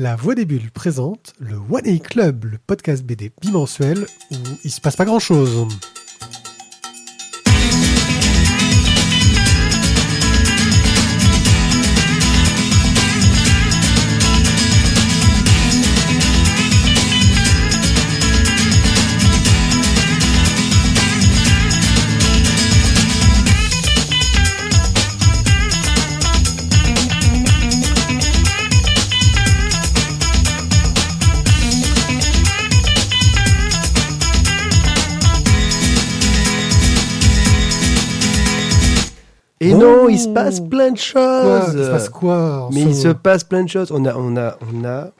La Voix des Bulles présente le One A Club, le podcast BD bimensuel où il se passe pas grand chose. Se passe plein de Quoi choses. Il se passe quoi Mais il se passe plein de choses. On a, on a, on a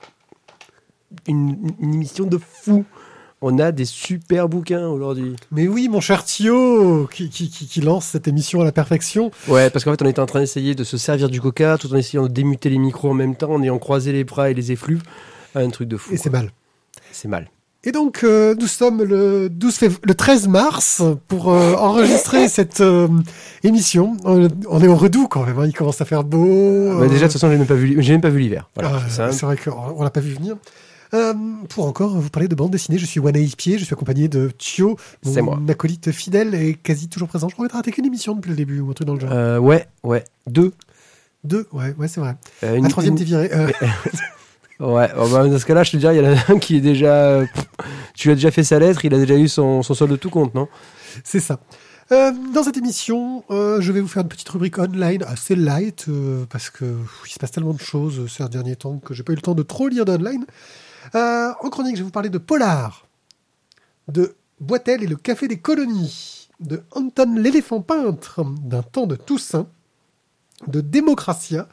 une, une émission de fou. On a des super bouquins aujourd'hui. Mais oui, mon cher Thio, qui, qui, qui- qui lance cette émission à la perfection. Ouais, parce qu'en fait, on était en train d'essayer de se servir du coca tout en essayant de démuter les micros en même temps, en ayant croisé les bras et les effluves. Un truc de fou. Et c'est mal. C'est mal. Et donc, euh, nous sommes le, 12 fév- le 13 mars pour euh, enregistrer cette euh, émission. On, on est au redoux quand même, hein, il commence à faire beau. Bah, euh, déjà, de toute façon, j'ai même pas vu, j'ai même pas vu l'hiver. Voilà. Ah, c'est vrai qu'on l'a pas vu venir. Pour encore vous parler de bande dessinée, je suis Wana Pied, je suis accompagné de Thio, moi. mon acolyte fidèle et quasi toujours présent. Je crois que t'as raté qu'une émission depuis le début ou un truc dans le genre. Ouais, ouais. Deux. Deux, ouais, ouais, c'est vrai. La une- troisième, une- t'es viré. Ouais, oh, bah, dans ce cas-là, je te dirais, il y en a un qui est déjà. euh, tu lui as déjà fait sa lettre, il a déjà eu son, son solde de tout compte, non? C'est ça. Euh, dans cette émission, euh, je vais vous faire une petite rubrique online assez light parce que il se passe tellement de choses ces derniers temps que j'ai pas eu le temps de trop lire d'online. En chronique, je vais vous parler de Polar, de Boitel et le Café des Colonies, de Anton l'éléphant peintre, d'un temps de Toussaint, de Démocratia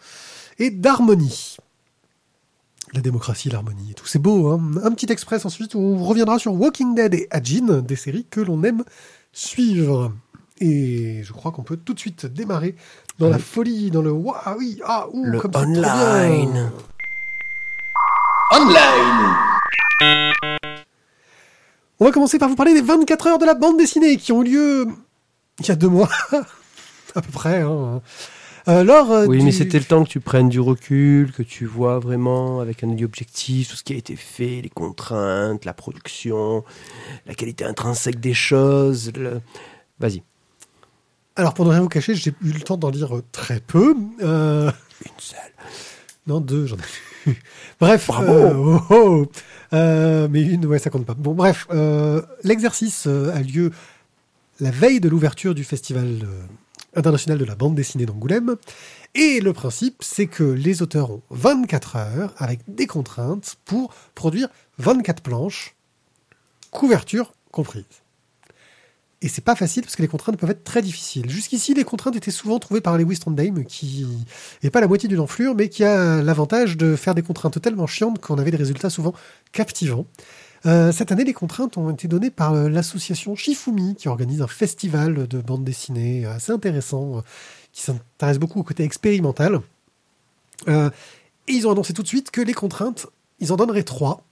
et d'Harmonie. La démocratie, l'harmonie et tout, c'est beau. Hein Un petit express ensuite où on reviendra sur Walking Dead et Ajin, des séries que l'on aime suivre. Et je crois qu'on peut tout de suite démarrer dans la folie, dans le waouh, oui, ah, ouh, Le comme bien. online. On va commencer par vous parler des 24 heures de la bande dessinée qui ont eu lieu il y a deux mois, à peu près. hein. Euh, lors euh, Oui, du- mais c'était le temps que tu prennes du recul, que tu vois vraiment avec un œil objectif tout ce qui a été fait, les contraintes, la production, la qualité intrinsèque des choses. le- Vas-y. Alors, pour ne rien vous cacher, j'ai eu le temps d'en lire euh, très peu. Euh, Une seule. Non, deux, j'en ai eu. Bref. Bravo. euh, oh, oh. Euh, mais une, ouais, ça compte pas. Bon, bref. L'exercice a lieu la veille de l'ouverture du Festival international de la bande dessinée d'Angoulême. Et le principe, c'est que les auteurs ont 24 heures avec des contraintes pour produire 24 planches, couverture comprise. Et c'est pas facile parce que les contraintes peuvent être très difficiles. Jusqu'ici, les contraintes étaient souvent trouvées par Lewis Trondheim, qui n'est pas la moitié d'une enflure, mais qui a l'avantage de faire des contraintes tellement chiantes qu'on avait des résultats souvent captivants. Euh, cette année, les contraintes ont été données par euh, l'association Shifumi, qui organise un festival de bande dessinée assez intéressant, euh, qui s'intéresse beaucoup au côté expérimental. Euh, et ils ont annoncé tout de suite que les contraintes, ils en donneraient trois,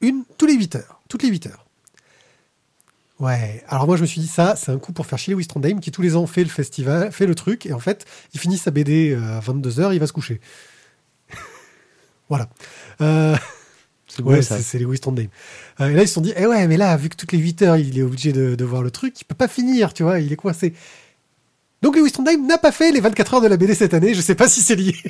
une tous les 8 heures, toutes les 8 heures. Ouais, alors moi je me suis dit ça, c'est un coup pour faire chier Lewis qui tous les ans fait le festival, fait le truc, et en fait, il finit sa BD euh, à 22h, il va se coucher. voilà. Euh, C'est ouais, c'est Lewis Trondheim. Euh, et là ils se sont dit, eh ouais, mais là, vu que toutes les 8 heures, il est obligé de, de voir le truc, il peut pas finir, tu vois, il est coincé. Donc Lewis Trondheim n'a pas fait les 24 heures de la BD cette année, je sais pas si c'est lié.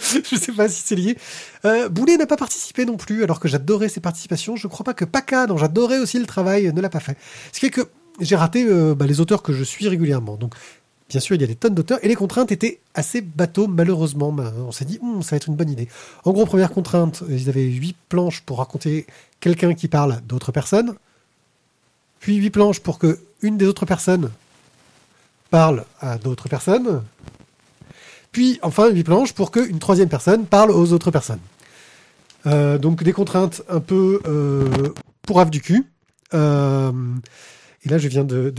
je sais pas si c'est lié. Euh, Boulet n'a pas participé non plus, alors que j'adorais ses participations. Je crois pas que Paca, dont j'adorais aussi le travail, ne l'a pas fait. Ce qui est que j'ai raté euh, bah, les auteurs que je suis régulièrement. Donc, bien sûr, il y a des tonnes d'auteurs, et les contraintes étaient assez bateaux, malheureusement. Bah, on s'est dit, Hum, ça va être une bonne idée. En gros, première contrainte, ils avaient huit planches pour raconter quelqu'un qui parle d'autres personnes, puis huit planches pour que une des autres personnes parle à d'autres personnes, puis enfin huit planches pour qu'une troisième personne parle aux autres personnes. Euh, donc des contraintes un peu euh, pour du cul. Euh, et là, je viens de,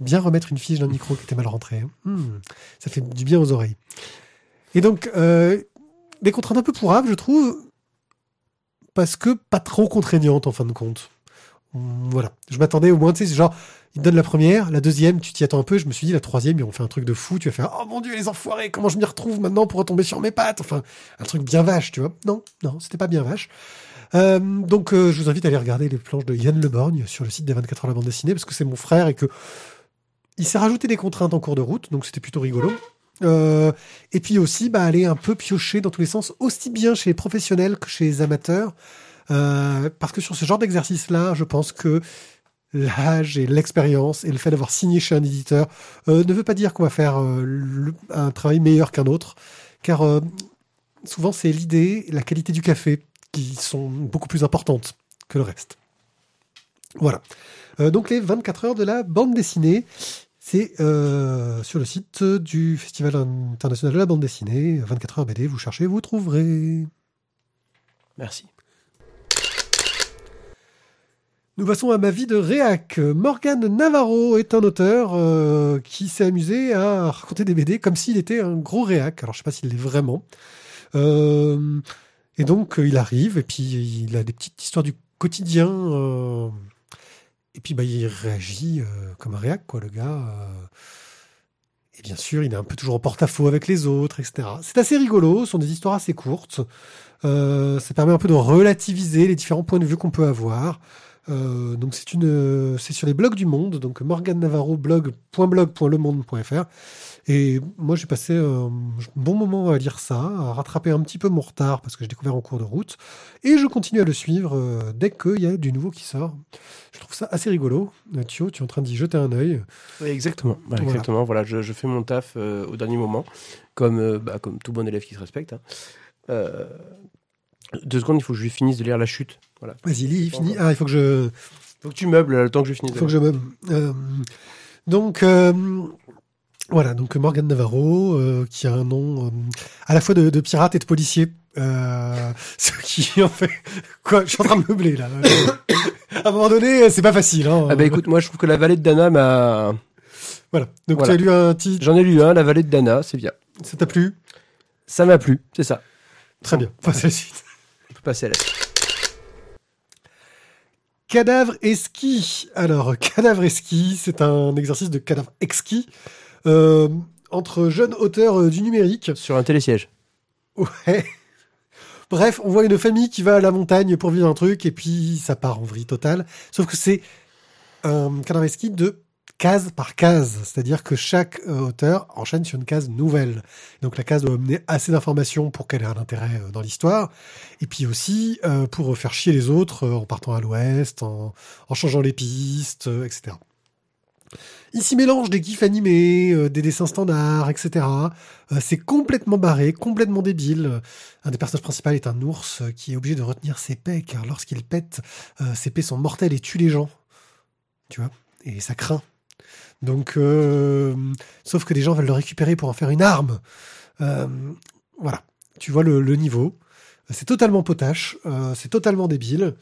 bien remettre une fiche d'un micro qui était mal rentré. Hmm, ça fait du bien aux oreilles. Et donc, euh, des contraintes un peu pour ave, je trouve, parce que pas trop contraignantes en fin de compte. Voilà. Je m'attendais au moins, tu sais, genre, ils te donnent la première, la deuxième, tu t'y attends un peu. Je me suis dit, la troisième, ils ont fait un truc de fou. Tu vas faire, oh mon dieu, les enfoirés, comment je m'y retrouve maintenant pour retomber sur mes pattes? Enfin, un truc bien vache, tu vois. Non, non, c'était pas bien vache. Euh, donc, euh, je vous invite à aller regarder les planches de Yann Leborgne sur le site des 24 heures de la bande dessinée, parce que c'est mon frère et que il s'est rajouté des contraintes en cours de route, donc c'était plutôt rigolo. Euh, et puis aussi, bah, aller un peu piocher dans tous les sens, aussi bien chez les professionnels que chez les amateurs. Parce que sur ce genre d'exercice-là, je pense que l'âge et l'expérience et le fait d'avoir signé chez un éditeur ne veut pas dire qu'on va faire un travail meilleur qu'un autre. Car souvent, c'est l'idée la qualité du café qui sont beaucoup plus importantes que le reste. Voilà. Euh, donc les 24 heures de la bande dessinée, c'est euh, sur le site du Festival international de la bande dessinée, 24 heures BD, vous cherchez, vous trouverez. Merci. Nous passons à ma vie de réac. Morgan Navarro est un auteur euh, qui s'est amusé à raconter des BD comme s'il était un gros réac. Alors je sais pas s'il l'est vraiment. Euh, et donc euh, il arrive et puis il a des petites histoires du quotidien. euh, et puis bah, il réagit euh, comme un réac, quoi, le gars. et bien sûr, il est un peu toujours en porte-à-faux avec les autres, etc. C'est assez rigolo, ce sont des histoires assez courtes. Ça permet un peu de relativiser les différents points de vue qu'on peut avoir. Donc c'est une, c'est sur les blogs du Monde, donc Morgan Navarro blog.blog.lemonde.fr. Et moi j'ai passé un bon moment à lire ça, à rattraper un petit peu mon retard parce que j'ai découvert en cours de route. Et je continue à le suivre euh, dès qu'il y a du nouveau qui sort. Je trouve ça assez rigolo. Euh, Thio, tu es en train d'y jeter un œil. Oui, exactement. Voilà. Exactement. Voilà, je, je fais mon taf euh, au dernier moment, comme, euh, bah, comme tout bon élève qui se respecte. hein. Euh, deux secondes, il faut que je lui finisse de lire la chute. Voilà. Vas-y, lis, fini. Ah, il faut que je, Faut que tu meubles là, le temps que je finisse. Faut que je me. Euh, donc, euh, voilà, donc Morgan Navarro, euh, qui a un nom euh, à la fois de, de pirate et de policier. Euh, ce qui en fait. Quoi Je suis en train de meubler là. à un moment donné, c'est pas facile. Hein. Ah bah écoute, moi je trouve que la vallée de Dana m'a. Voilà. Donc Voilà. tu as lu un titre. J'en ai lu un, la vallée de Dana, c'est bien. Ça t'a plu? Ça m'a plu, c'est ça. Très bien. Passe à la suite. On peut passer à la suite. Cadavre et ski. Alors, cadavre et ski, c'est un exercice de cadavre exquis entre jeunes auteurs euh, du numérique. Sur un télésiège. Ouais. Bref, on voit une famille qui va à la montagne pour vivre un truc et puis ça part en vrille totale. Sauf que c'est un cadavre ski de case par case. C'est-à-dire que chaque euh, auteur enchaîne sur une case nouvelle. Donc la case doit amener assez d'informations pour qu'elle ait un intérêt euh, dans l'histoire. Et puis aussi euh, pour faire chier les autres euh, en partant à l'ouest, en, en changeant les pistes, euh, etc. Il s'y mélange des gifs animés, euh, des dessins standards, etc. Euh, c'est complètement barré, complètement débile. Un des personnages principaux est un ours euh, qui est obligé de retenir ses pets, car lorsqu'il pète, ses pets sont mortels et tuent les gens. Tu vois? Et ça craint. Donc, sauf que des gens veulent le récupérer pour en faire une arme. Voilà. Tu vois le, le niveau. C'est totalement potache, c'est totalement débile,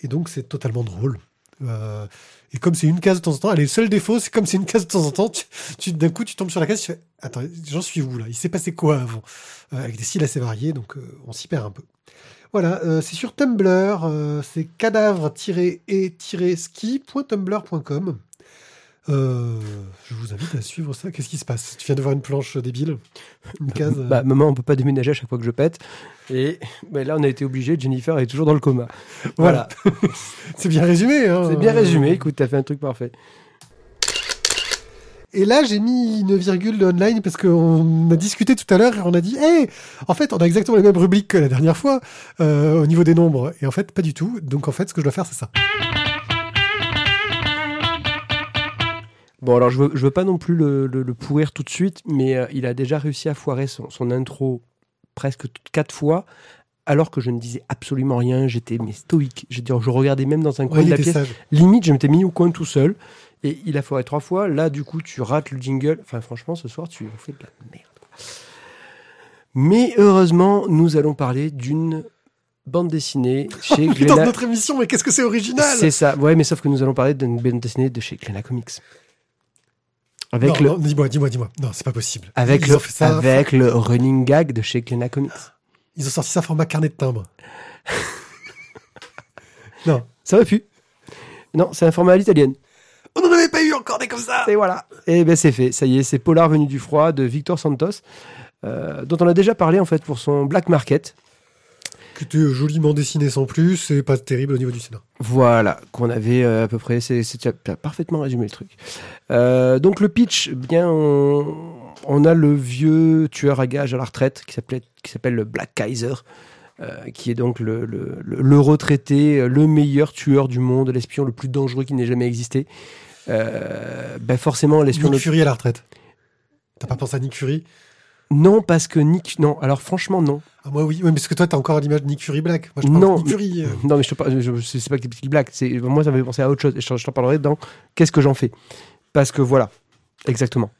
et donc c'est totalement drôle. Euh, et comme c'est une case de temps en temps, allez, le seul défaut, c'est comme c'est une case de temps en temps, tu, d'un coup, tu tombes sur la case, attends, j'en suis où là? Il s'est passé quoi avant? Euh, Avec des styles assez variés, donc euh, on s'y perd un peu. Voilà, c'est sur Tumblr, c'est cadavre-et-ski.tumblr.com. Euh, je vous invite à suivre ça. Qu'est-ce qui se passe? Tu viens de voir une planche débile Une case euh, Bah, maman, on peut pas déménager à chaque fois que je pète. Et bah, là, on a été obligé. Jennifer est toujours dans le coma. Voilà. C'est bien résumé. Hein C'est bien résumé. Écoute, t'as fait un truc parfait. Et là, j'ai mis une virgule de online parce qu'on a discuté tout à l'heure et on a dit, hey, en fait, on a exactement les mêmes rubriques que la dernière fois euh, au niveau des nombres. Et en fait, pas du tout. Donc, en fait, ce que je dois faire, c'est ça. Bon, alors je veux, je veux pas non plus le, le- le pourrir tout de suite, mais euh, il a déjà réussi à foirer son, son intro presque quatre fois, alors que je ne disais absolument rien. J'étais mais stoïque. Je, je regardais même dans un coin Ouais, de la pièce. sage. Limite, je m'étais mis au coin tout seul. Et il a foiré trois fois. Là, du coup, tu rates le jingle. Enfin, franchement, ce soir, tu fais de la merde. Mais heureusement, nous allons parler d'une bande dessinée chez Putain, Glénat. notre émission, mais qu'est-ce que c'est original? C'est ça. Ouais, mais sauf que nous allons parler d'une bande dessinée de chez Glénat Comics. Avec Non, le, dis-moi, dis-moi, dis-moi. Non, c'est pas possible. avec Ils le, ça. avec le running gag de chez Comics. Ils ont sorti ça format carnet de timbre. non. Ça aurait pu. Non, c'est un format à l'italienne. On n'en avait pas eu encore des comme ça Et voilà. Et ben c'est fait. Ça y est, c'est Polar venu du froid de Victor Santos, euh, dont on a déjà parlé en fait pour son Black Market. Qui était joliment dessiné sans plus et pas terrible au niveau du scénario. Voilà, qu'on avait euh, à peu près. C'est parfaitement résumé le truc. Euh, donc le pitch, bien, on, on a le vieux tueur à gages à la retraite qui s'appelle le Black Kaiser. euh, qui est donc le, le, retraité, le meilleur tueur du monde, l'espion le plus dangereux qui n'ait jamais existé. Euh, ben forcément, l'espion Nick le Fury à la retraite. T'as pas pensé à Nick Fury? Non, parce que Nick. Non, alors franchement, non. ah, Moi oui, ouais, mais parce que toi t'as encore l'image de Nick Fury Black. Moi je parle Non, de Nick Fury. euh. Non, mais je te parle. je- je- C'est pas que des petits blagues. C'est moi, ça m'avait pensé à autre chose. Et je, je t'en parlerai dans Qu'est-ce que j'en fais? Parce que voilà, exactement.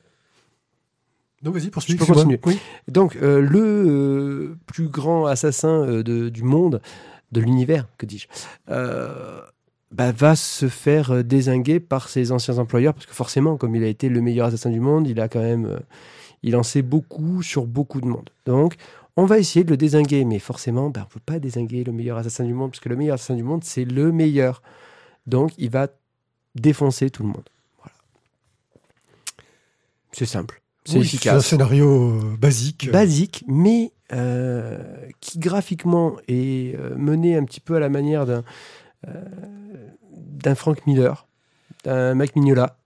Non vas-y, poursuis. Je peux continuer. Oui. Donc, euh, le euh, plus grand assassin euh, de- du monde, de l'univers, que dis-je, bah, va se faire désinguer par ses anciens employeurs, parce que forcément, comme il a été le meilleur assassin du monde, il a quand même, il en sait beaucoup sur beaucoup de monde. Donc, on va essayer de le désinguer, mais forcément, bah, on ne peut pas désinguer le meilleur assassin du monde, parce que le meilleur assassin du monde, c'est le meilleur. Donc, il va défoncer tout le monde. Voilà. C'est simple. C'est Oui, efficace un scénario euh, basique. basique, mais euh, qui graphiquement est euh, mené un petit peu à la manière d'un euh, d'un Frank Miller, d'un Mac Mignola.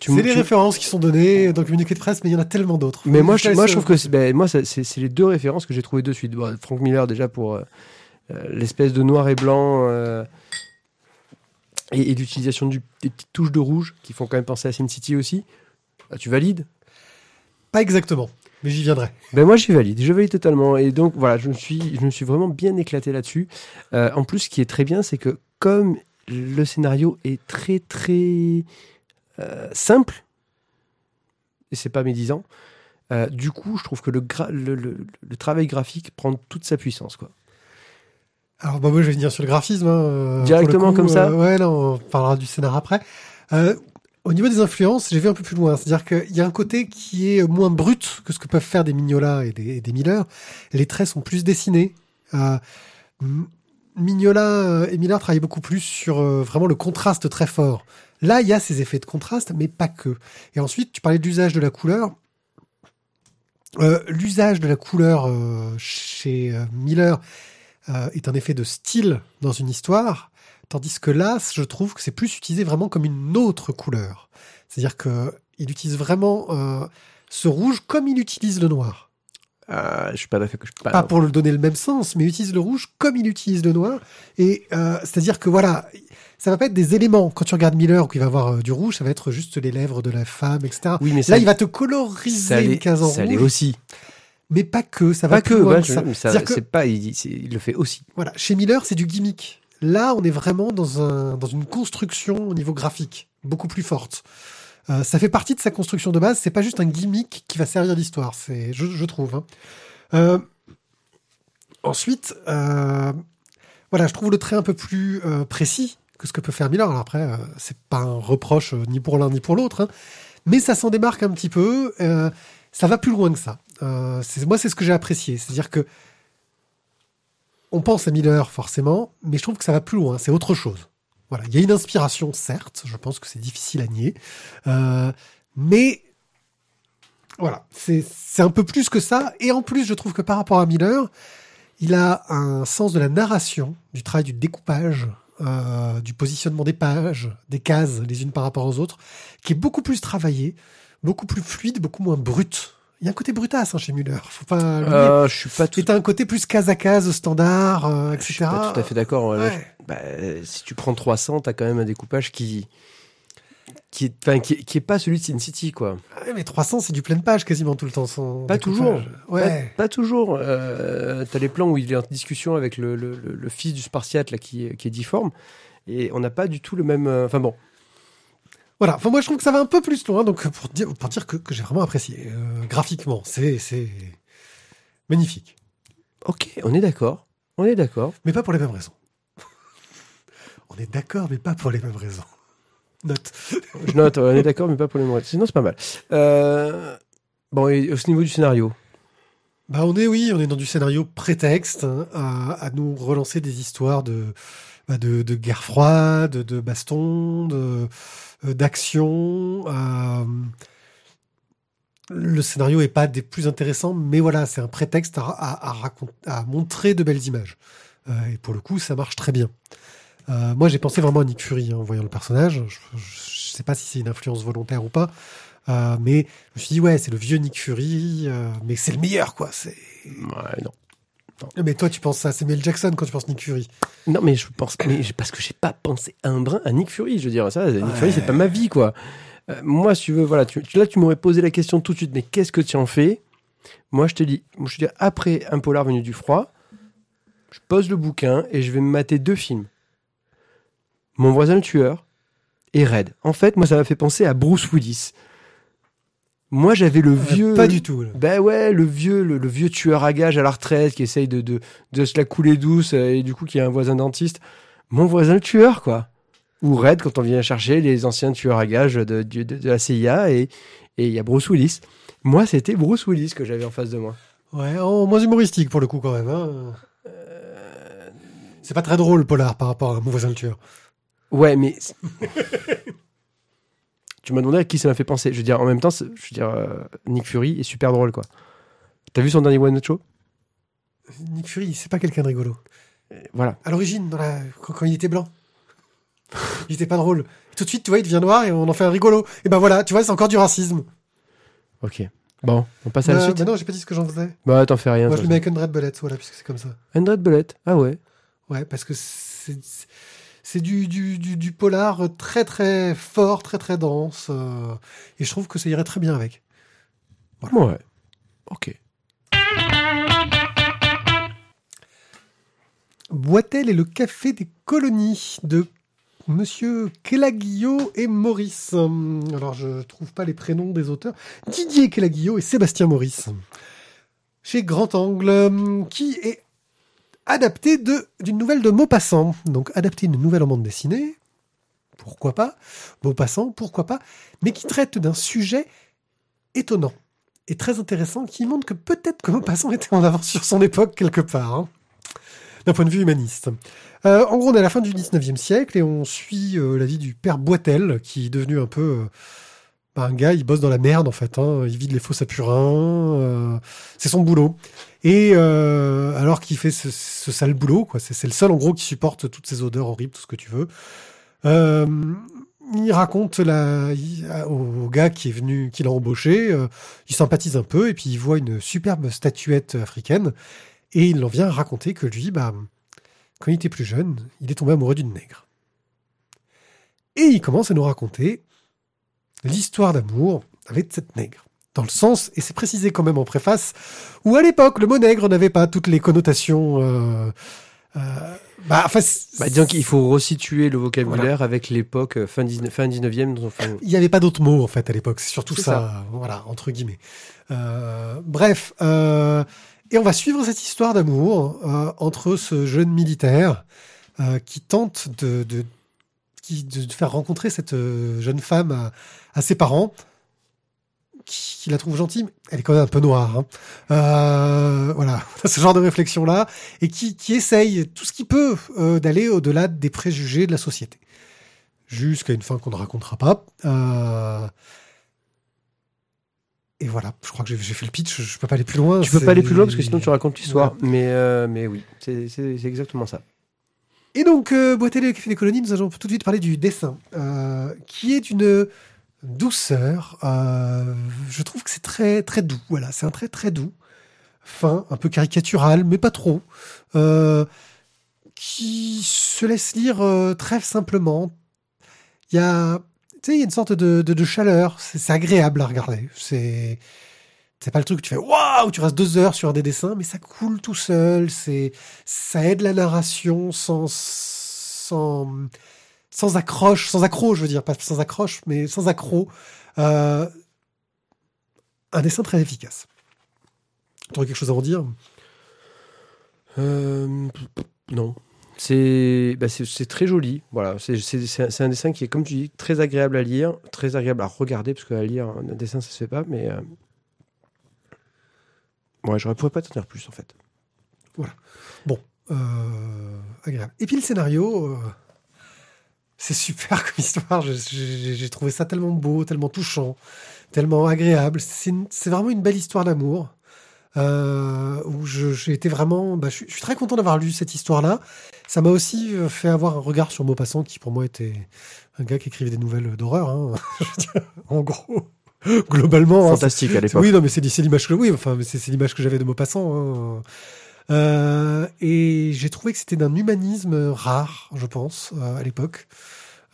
C'est les tu- références qui sont données dans le communiqué de presse, mais il y en a tellement d'autres. Mais moi, je, moi, je trouve euh, que c'est- ben, c'est les deux références que j'ai trouvées de suite. Bon, Frank Miller déjà pour euh, euh, l'espèce de noir et blanc euh, et, et l'utilisation des petites touches de rouge qui font quand même penser à Sin City aussi. Ah, tu valides? Pas exactement, mais j'y viendrai. Ben moi j'y valide, je valide totalement. Et donc voilà, je me suis, je me suis vraiment bien éclaté là-dessus. Euh, en plus, ce qui est très bien, c'est que comme le scénario est très très euh, simple, et c'est pas médisant, euh, du coup je trouve que le, gra- le, le- le travail graphique prend toute sa puissance. Quoi. Alors, bah, moi, je vais venir sur le graphisme. hein, euh, Directement comme ça Ouais, non, on parlera du scénar après. Au niveau des influences, j'ai vu un peu plus loin. C'est-à-dire qu'il y a un côté qui est moins brut que ce que peuvent faire des Mignola et des, et des Miller. Les traits sont plus dessinés. Euh, Mignola et Miller travaillent beaucoup plus sur euh, vraiment le contraste très fort. Là, il y a ces effets de contraste, mais pas que. Et ensuite, tu parlais de l'usage de la couleur. Euh, L'usage de la couleur euh, chez euh, Miller euh, est un effet de style dans une histoire, tandis que là, je trouve que c'est plus utilisé vraiment comme une autre couleur. C'est-à-dire que il utilise vraiment euh, ce rouge comme il utilise le noir. Euh, je suis pas d'accord. Pas- Pas pour le donner le même sens, mais il utilise le rouge comme il utilise le noir. Et euh, c'est-à-dire que voilà, ça va pas être des éléments. Quand tu regardes Miller, où il va avoir euh, du rouge, ça va être juste les lèvres de la femme, etc. Oui, mais ça, Là, il va te ça coloriser l'est- une case en ça l'est rouge, aussi. mais pas que. Ça va Pas que, loin que ça. ça- que- pas, il, il le fait aussi. Voilà, chez Miller, c'est du gimmick. Là, on est vraiment dans, un, dans une construction au niveau graphique, beaucoup plus forte. Euh, ça fait partie de sa construction de base, c'est pas juste un gimmick qui va servir d'histoire, c'est, je, je trouve. hein. Euh, ensuite, euh, voilà, je trouve le trait un peu plus euh, précis que ce que peut faire Miller. Alors après, c'est pas un reproche ni pour l'un ni pour l'autre, hein. mais ça s'en démarque un petit peu. ça va plus loin que ça. Moi, c'est ce que j'ai apprécié, c'est-à-dire que on pense à Miller forcément, mais je trouve que ça va plus loin, c'est autre chose. Voilà, il y a une inspiration, certes, je pense que c'est difficile à nier, euh, mais voilà, c'est un peu plus que ça, et en plus, je trouve que par rapport à Miller, il a un sens de la narration, du travail du découpage, euh, du positionnement des pages, des cases les unes par rapport aux autres, qui est beaucoup plus travaillé, beaucoup plus fluide, beaucoup moins brut. Il y a un côté brutasse hein, chez Muller, faut pas. Euh, je suis pas tout, Et t'as un côté plus case à case, standard, euh, je etc. suis pas tout à fait d'accord. Ouais. je- bah, si tu prends 300, t'as quand même un découpage qui qui est, enfin, qui, est- qui est pas celui de Sin City, quoi. Ouais, mais 300, c'est du pleine page quasiment tout le temps. Pas toujours. Ouais. Pas, pas toujours. Euh, t'as les plans où il est en discussion avec le, le- le- le fils du Spartiate là, qui, est- qui est difforme. Et on n'a pas du tout le même. euh, Enfin bon, Voilà. Enfin, moi, je trouve que ça va un peu plus loin. Donc, pour dire, pour dire que, que j'ai vraiment apprécié. Euh, graphiquement, c'est, magnifique. ok, on est d'accord. On est d'accord. Mais pas pour les mêmes raisons. On est d'accord, mais pas pour les mêmes raisons. Note. Je note, on est d'accord, mais pas pour les mots. Sinon, c'est pas mal. Euh, bon, et au niveau du scénario, Bah on est oui, on est dans du scénario prétexte hein, à, à nous relancer des histoires de bah, de, guerre froide, de baston, euh, d'action. euh, le scénario est pas des plus intéressants, mais voilà, c'est un prétexte à, montrer de belles images. Euh, et pour le coup, ça marche très bien. Moi, j'ai pensé vraiment à Nick Fury hein, en voyant le personnage. Je, je sais pas si c'est une influence volontaire ou pas, mais je me suis dit ouais, c'est le vieux Nick Fury, mais c'est le meilleur quoi. Ouais, non. Mais toi, tu penses à Samuel Jackson quand tu penses Nick Fury. Non, mais je pense, mais parce que j'ai pas pensé un brin à Nick Fury. Je veux dire, ça, Nick Ouais. Fury, c'est pas ma vie, quoi. Euh, moi, si tu veux, voilà, tu, là, tu m'aurais posé la question tout de suite, mais qu'est-ce que tu en fais? Moi, je te dis, je te dis, après un polar venu du froid, je pose le bouquin et je vais me mater deux films. Mon voisin le tueur et Red. En fait, moi, ça m'a fait penser à Bruce Willis. Moi, j'avais le vieux. Pas du tout. là. Ben ouais, le vieux, le, le vieux tueur à gages à la retraite qui essaye de, de, de se la couler douce euh, et du coup qui a un voisin dentiste. Mon voisin le tueur, quoi. Ou Red quand on vient chercher les anciens tueurs à gages de, de, la CIA et et il y a Bruce Willis. Moi, c'était Bruce Willis que j'avais en face de moi. Ouais, oh, moins humoristique pour le coup quand même. hein. C'est pas très drôle, Polar, par rapport à mon voisin le tueur. Ouais, mais. tu m'as demandé à qui ça m'a fait penser. Je veux dire, en même temps, je veux dire, euh, Nick Fury est super drôle, quoi. T'as vu son dernier One Show? Nick Fury, c'est pas quelqu'un de rigolo. Voilà. À l'origine, dans la- quand, quand il était blanc, il était pas drôle. Tout de suite, tu vois, il devient noir et on en fait un rigolo. Et ben voilà, tu vois, c'est encore du racisme. Ok. Bon, on passe à la Euh, suite. bah non, j'ai pas dit ce que j'en faisais. Bah, t'en fais rien. Moi, je le mets avec Red Bullet, voilà, puisque c'est comme ça. Andred Bullet. Ah ouais. Ouais, parce que c'est c'est du, du, du, du polar très très fort, très très dense. euh, et je trouve que ça irait très bien avec. Ouais. Ok. Boitel et le café des colonies de Monsieur Kelaguillot et Maurice. Alors, je trouve pas les prénoms des auteurs. Didier Kelaguillot et Sébastien Maurice. Chez Grand Angle, hum, qui est adapté d'une nouvelle de Maupassant. Donc, adapté d'une nouvelle en bande dessinée. Pourquoi pas Maupassant, pourquoi pas Mais qui traite d'un sujet étonnant et très intéressant qui montre que peut-être que Maupassant était en avance sur son époque quelque part. hein d'un point de vue humaniste. Euh, en gros, on est à la fin du 19e siècle et on suit euh, la vie du père Boitel, qui est devenu un peu euh, bah, un gars, il bosse dans la merde en fait. Hein, il vide les fosses à purin, euh, c'est son boulot. Et euh, alors qu'il fait ce, sale boulot, c'est le seul en gros qui supporte toutes ces odeurs horribles, tout ce que tu veux. Euh, il raconte il- au, gars qui est venu, qui l'a embauché, euh, il sympathise un peu et puis il voit une superbe statuette africaine et il en vient raconter que lui, bah, quand il était plus jeune, il est tombé amoureux d'une nègre. Et il commence à nous raconter l'histoire d'amour avec cette nègre. Dans le sens, et c'est précisé quand même en préface, où à l'époque, le mot nègre n'avait pas toutes les connotations. euh, euh, bah, enfin, Bah, disons qu'il faut resituer le vocabulaire avec l'époque euh, fin, 19, fin 19e. dans- enfin, il n'y avait pas d'autres mots en fait à l'époque. C'est surtout ça, voilà, entre guillemets. Euh, bref, euh, et on va suivre cette histoire d'amour entre ce jeune militaire qui tente de, de, qui, de, faire rencontrer cette jeune femme à, à ses parents, qui, qui la trouve gentille, mais elle est quand même un peu noire. hein. Euh, voilà, ce genre de réflexion là, et qui, qui essaye tout ce qu'il peut euh, d'aller au-delà des préjugés de la société jusqu'à une fin qu'on ne racontera pas. Euh, Et voilà, je crois que j'ai fait le pitch, je peux pas aller plus loin. tu peux pas aller plus loin parce que sinon tu racontes l'histoire. Mais, euh, mais oui, c'est exactement ça. Et donc, euh, Boîte et Café des Colonies, nous allons tout de suite parler du dessin, euh, qui est d'une douceur. euh, je trouve que c'est très très doux. Voilà, c'est un trait très doux, fin, un peu caricatural, mais pas trop, euh, qui se laisse lire euh, très simplement. Il y a, il y a une sorte de, chaleur. C'est c'est agréable à regarder. C'est c'est pas le truc que tu fais waouh, tu restes deux heures sur des dessins, mais ça coule tout seul. C'est ça aide la narration sans sans sans accroche, sans accro, je veux dire, pas sans accroche, mais sans accro. Euh, un dessin très efficace. Tu aurais quelque chose à en dire Euh, non. C'est bah, c'est- très joli. Voilà, c'est un- dessin qui est, comme tu dis, très agréable à lire, très agréable à regarder, parce qu'à lire un dessin, ça se fait pas, mais. euh, Ouais, j'aurais pourrais pas t'en dire plus en fait. Euh, agréable. Et puis le scénario, c'est super comme histoire. J'ai trouvé ça tellement beau, tellement touchant, tellement agréable. C'est vraiment une belle histoire d'amour. Euh, où j'ai été vraiment. Bah, je, suis- très content d'avoir lu cette histoire-là. Ça m'a aussi euh, fait avoir un regard sur Maupassant, qui pour moi était un gars qui écrivait des nouvelles d'horreur. hein. En gros, globalement. hein, Fantastique à l'époque. oui, non, mais c'est l'image que oui, enfin, mais c'est c'est l'image que j'avais de Maupassant. hein. Euh, et j'ai trouvé que c'était d'un humanisme rare, je pense, euh, à l'époque,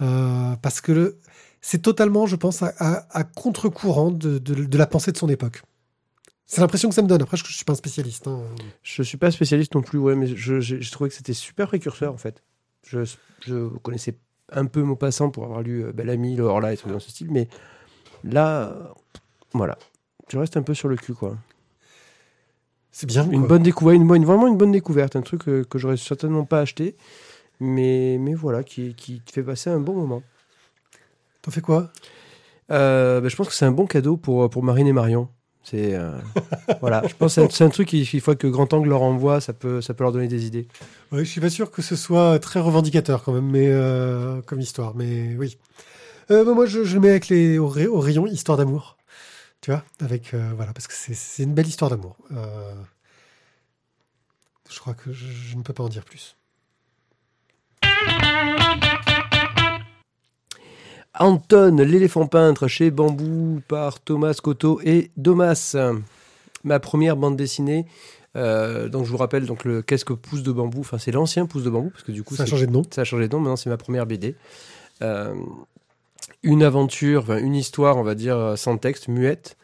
Euh, parce que c'est totalement, je pense, à, contre-courant de, la pensée de son époque. C'est l'impression que ça me donne. Après, je, je suis pas un spécialiste. hein. Je suis pas spécialiste non plus, ouais, mais je trouvais que c'était super précurseur en fait. Je, connaissais un peu Maupassant pour avoir lu Bel Ami, Le Horla et trucs dans ce style, mais là, voilà. Je reste un peu sur le cul, quoi. C'est bien. Une quoi. bonne découverte, une bonne, vraiment une bonne découverte, un truc euh, que j'aurais certainement pas acheté, mais, mais voilà, qui, qui te fait passer un bon moment. T'en fais quoi? Euh, bah, je pense que c'est un bon cadeau pour, pour Marine et Marion. C'est euh, voilà, je pense que c'est un- truc qu'il il faut que Grand Angle leur envoie, ça peut, ça peut leur donner des idées. Ouais, je suis pas sûr que ce soit très revendicateur quand même, mais euh, comme histoire. Mais oui. Euh, bah, moi, je, je le mets avec les au rayon histoire d'amour. Tu vois, avec euh, voilà, parce que c'est- une belle histoire d'amour. Euh, je crois que je, je ne peux pas en dire plus. Anton, l'éléphant peintre chez Bambou par Thomas Cotto et Domas. Ma première bande dessinée. euh, donc je vous rappelle donc le qu'est-ce que pouce de bambou. Enfin c'est l'ancien pouce de bambou parce que du coup Ça a changé de nom. ça a changé de nom. Maintenant c'est ma première BD. Euh, une aventure, enfin, une histoire, on va dire sans texte, muette,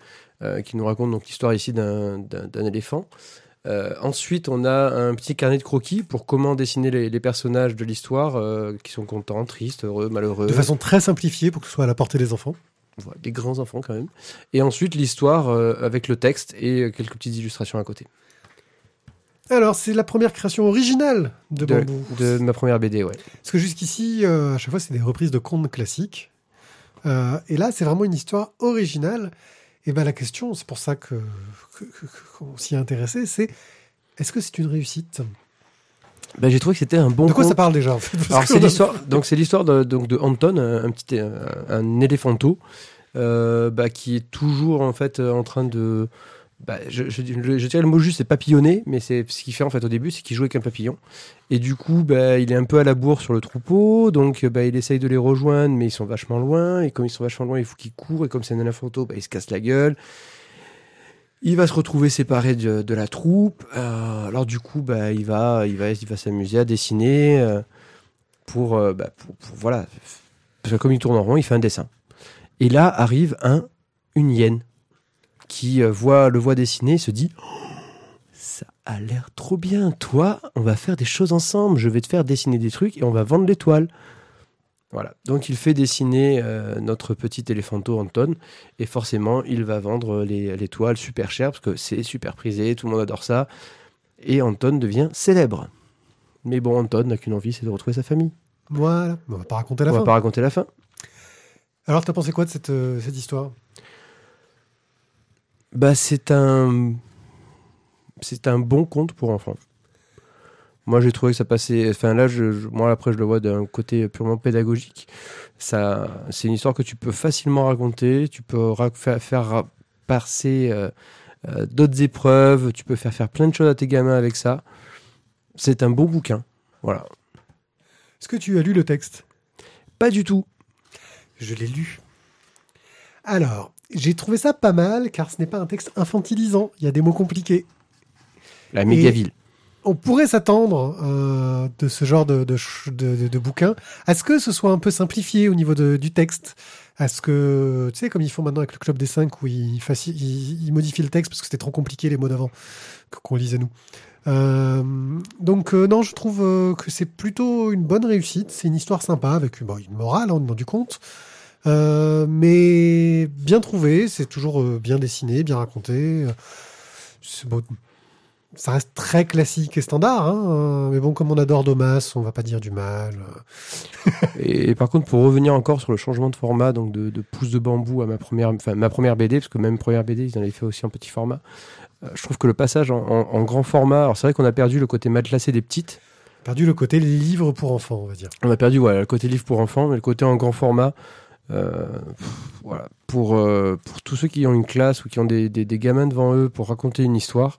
euh, qui nous raconte donc l'histoire ici d'un éléphant. Euh, ensuite, on a un petit carnet de croquis pour comment dessiner les, les personnages de l'histoire, euh, qui sont contents, tristes, heureux, malheureux. De façon très simplifiée pour que ce soit à la portée des enfants. Voilà, des grands enfants quand même. Et ensuite l'histoire avec le texte et quelques petites illustrations à côté. Alors, c'est la première création originale de, De, Bambou. de ma première BD, ouais. Parce que jusqu'ici, euh, à chaque fois, c'est des reprises de contes classiques. Euh, et là, c'est vraiment une histoire originale. Et ben la question, c'est pour ça que qu'on s'y est intéressé, c'est est-ce que c'est une réussite? Ben, j'ai trouvé que c'était un bon De quoi ça parle déjà en fait? Parce Alors c'est l'histoire, donc c'est l'histoire de, donc de Anton, un, petit, un, un éléphanto, euh, bah, qui est toujours en fait en train de, bah, je, dirais le mot juste c'est papillonner, mais c'est ce qu'il fait en fait au début, c'est qu'il joue avec un papillon, et du coup bah, il est un peu à la bourre sur le troupeau, donc bah, il essaye de les rejoindre, mais ils sont vachement loin, et comme ils sont vachement loin, il faut qu'il court, et comme c'est un éléphanto, bah, il se casse la gueule. Il va se retrouver séparé de, la troupe. Euh, alors du coup, bah, il va, il va, s'amuser à dessiner euh, pour, euh, bah, pour- voilà, parce que comme il tourne en rond, il fait un dessin. Et là arrive un, une hyène qui euh, voit le voit dessiner, et se dit, ça a l'air trop bien. Toi, on va faire des choses ensemble. Je vais te faire dessiner des trucs et on va vendre les toiles. Voilà. Donc il fait dessiner euh, notre petit éléphanto Anton et forcément il va vendre les, les toiles super chères parce que c'est super prisé, tout le monde adore ça. Et Anton devient célèbre. Mais bon, Anton n'a qu'une envie, c'est de retrouver sa famille. Voilà, on va pas raconter la on fin. va pas raconter la fin. Alors, t'as pensé quoi de cette, euh, cette histoire? Bah c'est un c'est un bon conte pour enfants. Moi j'ai trouvé que ça passait. Enfin là, je, je- moi après je le vois d'un côté purement pédagogique. Ça, c'est une histoire que tu peux facilement raconter. Tu peux ra- faire, passer euh, euh, d'autres épreuves. Tu peux faire faire plein de choses à tes gamins avec ça. C'est un bon bouquin. Voilà. Est-ce que tu as lu le texte? Pas du tout. Je l'ai lu. Alors, j'ai trouvé ça pas mal car ce n'est pas un texte infantilisant. Il y a des mots compliqués. La mégaville. On pourrait s'attendre euh, de ce genre de, de, bouquin à ce que ce soit un peu simplifié au niveau de- du texte. À ce que, tu sais, comme ils font maintenant avec le Club des 5 où ils, ils, ils modifient le texte parce que c'était trop compliqué les mots d'avant qu'on lisait nous. Euh, donc euh, non, je trouve euh, que c'est plutôt une bonne réussite. C'est une histoire sympa avec bon, une morale hein, dans du conte. Euh, mais bien trouvé, c'est toujours euh, bien dessiné, bien raconté. Bon, ça reste très classique et standard, hein, euh, mais bon, comme on adore Domas, on va pas dire du mal. Et, et par contre, pour revenir encore sur le changement de format, donc de, de pouce de bambou à ma première, enfin ma première BD, parce que même première BD, ils en avaient fait aussi en petit format. Euh, je trouve que le passage en, en- en grand format, alors c'est vrai qu'on a perdu le côté matelassé des petites. Perdu le côté livre pour enfants, on va dire. On a perdu voilà, le côté livre pour enfants, mais le côté en grand format, pff, voilà, pour, euh, pour tous ceux qui ont une classe ou qui ont des, des- des gamins devant eux pour raconter une histoire,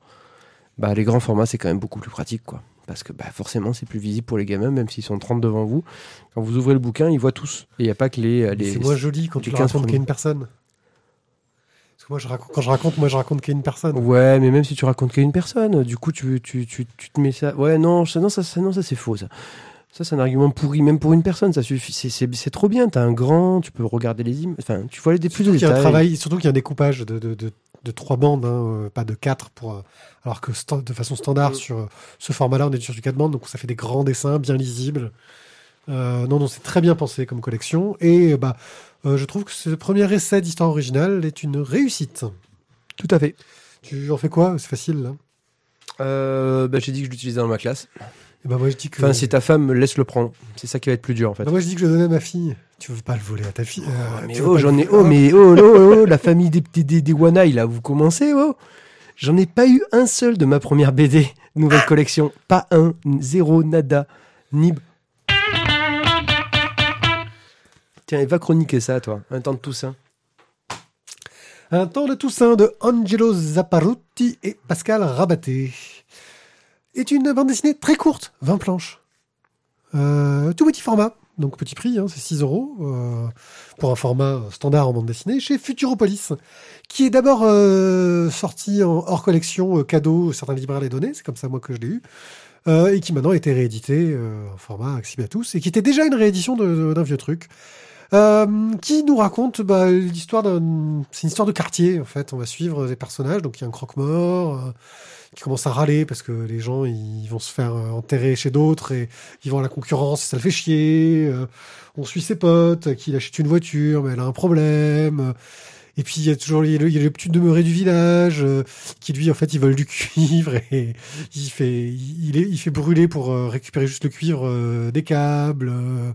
bah, les grands formats, c'est quand même beaucoup plus pratique. quoi. Parce que bah, forcément, c'est plus visible pour les gamins, même s'ils sont 30 devant vous. Quand vous ouvrez le bouquin, ils voient tous. Et il n'y a pas que les. les C'est moins joli quand tu les le 15 racontes premiers. qu'à une personne. Parce que moi, je raconte, quand je raconte, moi, je raconte qu'à une personne. Ouais, mais même si tu racontes qu'à une personne, du coup, tu, tu, tu, tu te mets ça. Ouais, non, ça, non, ça, ça, non, ça c'est faux. Ça, ça c'est un argument pourri, même pour une personne. Ça suffit. C'est- trop bien. T'as un grand, tu peux regarder les images. Enfin, tu vois les plus de qu'il y a un détails. travail, surtout qu'il y a un découpage de, de, de, de trois bandes, hein, euh, pas de quatre, pour, euh, alors que sta- de façon standard Mm. sur euh, ce format-là, on est sur du quatre bandes, donc ça fait des grands dessins bien lisibles. Euh, non, non, c'est très bien pensé comme collection, et bah, euh, je trouve que ce premier essai d'histoire originale est une réussite. Tout à fait. Tu en fais quoi? C'est facile, là. Euh, bah, j'ai dit que je l'utilisais dans ma classe. Et bah, moi, je dis que. Enfin, si ta femme laisse le prendre, c'est ça qui va être plus dur en fait. Bah, moi, je dis que je le donnais à ma fille. Tu veux pas le voler à ta fille euh, mais tu veux oh, j'en ai. Oh, mais oh, oh, oh, oh, la famille des, des, des, des Wanaï, là, vous commencez, oh. J'en ai pas eu un seul de ma première BD, nouvelle collection. Pas un, zéro, nada, nib. Tiens, et va chroniquer ça, toi, un temps de Toussaint. Un temps de Toussaint de Angelo Zapparutti et Pascal Rabaté. Est une bande dessinée très courte, 20 planches. Euh, tout petit format, donc petit prix, hein, c'est 6 euros euh, pour un format standard en bande dessinée chez Futuropolis, qui est d'abord euh, sorti hors collection cadeau, certains libraires les donnaient, c'est comme ça moi que je l'ai eu, et qui maintenant a été réédité en format accessible à tous, et qui était déjà une réédition d'un vieux truc. Qui nous raconte bah, l'histoire d'un. C'est une histoire de quartier, en fait. On va suivre des personnages. Donc, il y a un croque-mort qui commence à râler parce que les gens ils vont se faire euh, enterrer chez d'autres et ils vont à la concurrence et ça le fait chier. Euh, on suit ses potes qui achètent une voiture, mais elle a un problème. Et puis, il y a toujours il y a le, petit demeuré du village euh, qui, lui, en fait, ils veulent du cuivre et il fait, il, est- il fait brûler pour euh, récupérer juste le cuivre euh, des câbles. euh,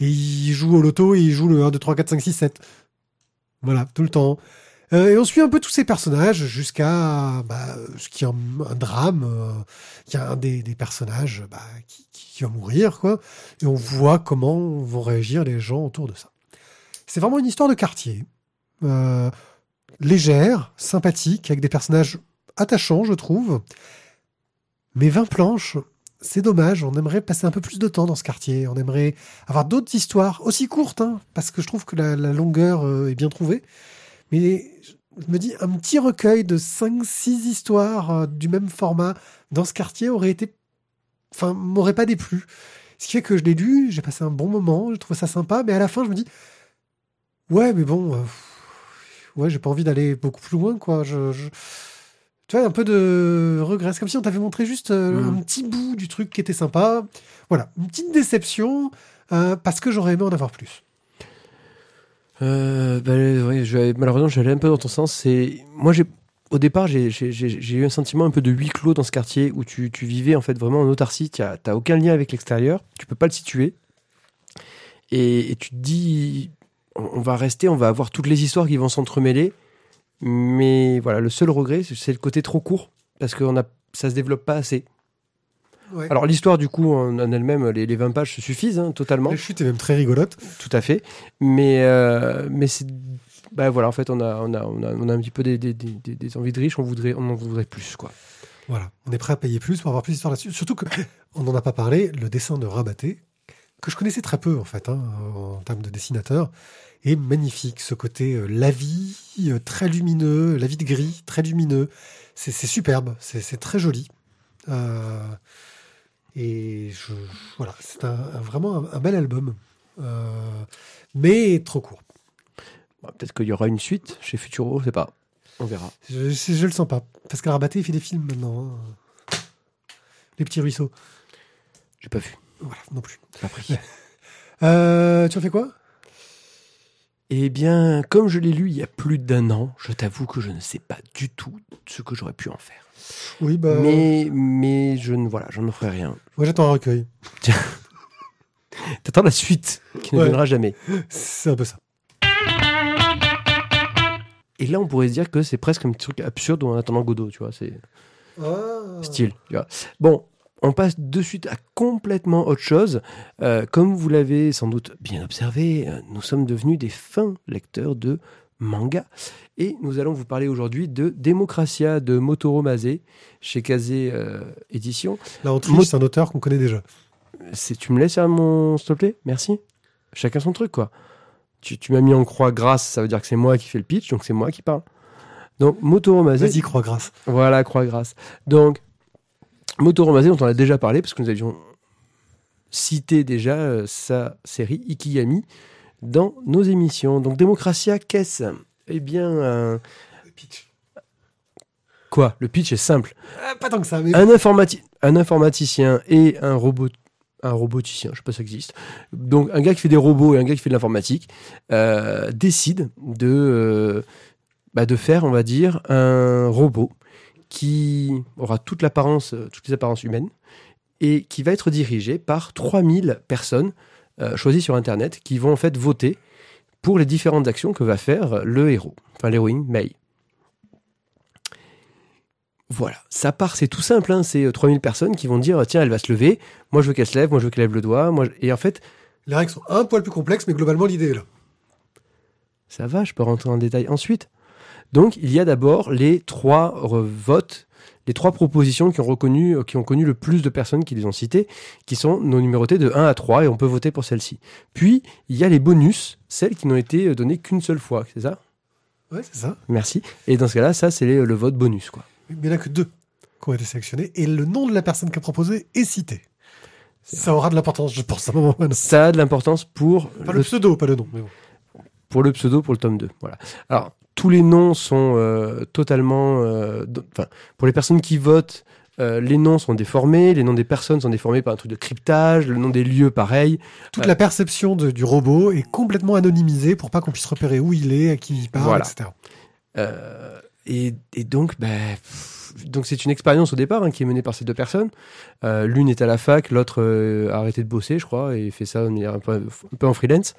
et il joue au loto et il joue le 1, 2, 3, 4, 5, 6, 7. Voilà, tout le temps. Euh, et on suit un peu tous ces personnages jusqu'à bah, ce qu'il y a un, drame. Il y a un des, personnages bah, qui, va mourir, quoi. Et on voit comment vont réagir les gens autour de ça. C'est vraiment une histoire de quartier. Euh, légère, sympathique, avec des personnages attachants, je trouve. Mais 20 planches, c'est dommage. On aimerait passer un peu plus de temps dans ce quartier. On aimerait avoir d'autres histoires, aussi courtes, hein, parce que je trouve que la, la longueur euh, est bien trouvée. Mais je me dis, un petit recueil de 5-6 histoires euh, du même format dans ce quartier aurait été. Enfin, m'aurait pas déplu. Ce qui fait que je l'ai lu, j'ai passé un bon moment, je trouve ça sympa, mais à la fin, je me dis, ouais, mais bon, euh, ouais, j'ai pas envie d'aller beaucoup plus loin, quoi. Je, je- Tu vois, un peu de regret. C'est comme si on t'avait montré juste euh, un petit bout du truc qui était sympa. Voilà, une petite déception, parce que j'aurais aimé en avoir plus. Euh, bah, je- malheureusement, j'allais un peu dans ton sens. C'est moi, j'ai au départ, j'ai eu un sentiment un peu de huis clos dans ce quartier où tu, vivais en fait vraiment en autarcie. Tu n'as aucun lien avec l'extérieur. Tu peux pas le situer. Et, tu te dis, on, va rester, on va avoir toutes les histoires qui vont s'entremêler. Mais voilà, le seul regret, c'est- c'est le côté trop court parce que on a, ça se développe pas assez. Ouais. Alors l'histoire du coup en, en elle-même, les, les 20 pages se suffisent hein, totalement. La chute est même très rigolote. Tout à fait. Mais, euh, mais c'est. Bah voilà, en fait, on a, on a, on a, on a un petit peu des, des, des, des- des envies de riches, on, voudrait, on en voudrait plus, quoi. Voilà, on est prêt à payer plus pour avoir plus d'histoires là-dessus. Surtout que, on n'en a pas parlé, le dessin de Rabaté, que je connaissais très peu en fait, hein, en termes de dessinateur, est magnifique. Ce côté euh, la vie, euh, très lumineux, la vie de gris, très lumineux. C'est superbe, c'est c'est très joli. Euh, et je, voilà, c'est un, un- vraiment un, un bel album. Euh, mais trop court. Bon, Peut-être qu'il y aura une suite chez Futuro, je sais pas. On verra. Je, je, je le sens pas. Parce que Rabaté, il fait des films maintenant. hein. Les petits ruisseaux. J'ai pas vu. Voilà, non plus. Pas pris. Euh, tu en fais quoi? Eh bien, comme je l'ai lu il y a plus d'un an, je t'avoue que je ne sais pas du tout ce que j'aurais pu en faire. Oui, bah. Mais, mais je ne, voilà, j'en ferai rien. Moi, j'attends un recueil. T'attends la suite, qui ne Ouais. viendra jamais. C'est un peu ça. Et là, on pourrait se dire que c'est presque un petit truc absurde en attendant Godot, tu vois. C'est Ah. style. Tu vois. Bon, on passe de suite à complètement autre chose. Euh, comme vous l'avez sans doute bien observé, euh, nous sommes devenus des fins lecteurs de manga. Et nous allons vous parler aujourd'hui de Démocratia de Motoro Mase chez Kazé euh, Édition. Là, on triche, Mo- c'est un auteur qu'on connaît déjà. C'est- Tu me laisses faire mon s'il te plaît? Merci. Chacun son truc, quoi. Tu, tu m'as mis en croix grasse, ça veut dire que c'est moi qui fais le pitch, donc c'est moi qui parle. Donc, Motoro Mase. Vas-y, croix grâce. Voilà, croix grasse. Donc, Motoro Mase, dont on a déjà parlé, parce que nous avions cité déjà euh, sa série Ikigami dans nos émissions. Donc, Démocratia, qu'est-ce? Eh bien, un- Pitch. quoi? Le pitch est simple. Ah, pas tant que ça, mais Un, informati- un informaticien et un robot. Un roboticien, je sais pas si ça existe. Donc, un gars qui fait des robots et un gars qui fait de l'informatique euh, décident de, euh, bah, de faire, on va dire, un robot qui aura toute l'apparence, euh, toutes les apparences humaines et qui va être dirigé par 3000 personnes euh, choisies sur Internet qui vont en fait voter pour les différentes actions que va faire le héros, enfin l'héroïne Mei. Voilà, ça part, c'est tout simple, hein, c'est euh, 3000 personnes qui vont dire tiens, elle va se lever, moi je veux qu'elle se lève, moi je veux qu'elle lève le doigt, moi je- et en fait, les règles sont un poil plus complexes, mais globalement, l'idée est là. ça va, je peux rentrer en détail ensuite. Donc il y a d'abord les trois votes, les trois propositions qui ont, reconnu, qui ont connu le plus de personnes qui les ont citées, qui sont nos numérotées de 1 à 3 et on peut voter pour celle-ci. Puis il y a les bonus, celles qui n'ont été données qu'une seule fois, c'est ça? Ouais, c'est ça. Merci. Et dans ce cas-là, ça c'est le vote bonus quoi. Mais il n'y en a que deux qui ont été sélectionnés, et le nom de la personne qui a proposé est cité. Ça aura de l'importance, je pense, à un moment. Ça a de l'importance pour Pas le pseudo, pas le nom. Mais bon. Pour le pseudo, pour le tome 2. Voilà. Alors, tous les noms sont euh, totalement. euh, Enfin, pour les personnes qui votent, euh, les noms sont déformés, les noms des personnes sont déformés par un truc de cryptage, le nom des lieux, pareil. Toute la perception de- du robot est complètement anonymisée pour pas qu'on puisse repérer où il est, à qui il parle, Voilà. etc. Euh, et, et donc, bah, pff, donc c'est une expérience au départ hein, qui est menée par ces deux personnes. L'une est à la fac, l'autre a arrêté de bosser, je crois, et fait ça peu, un peu en freelance.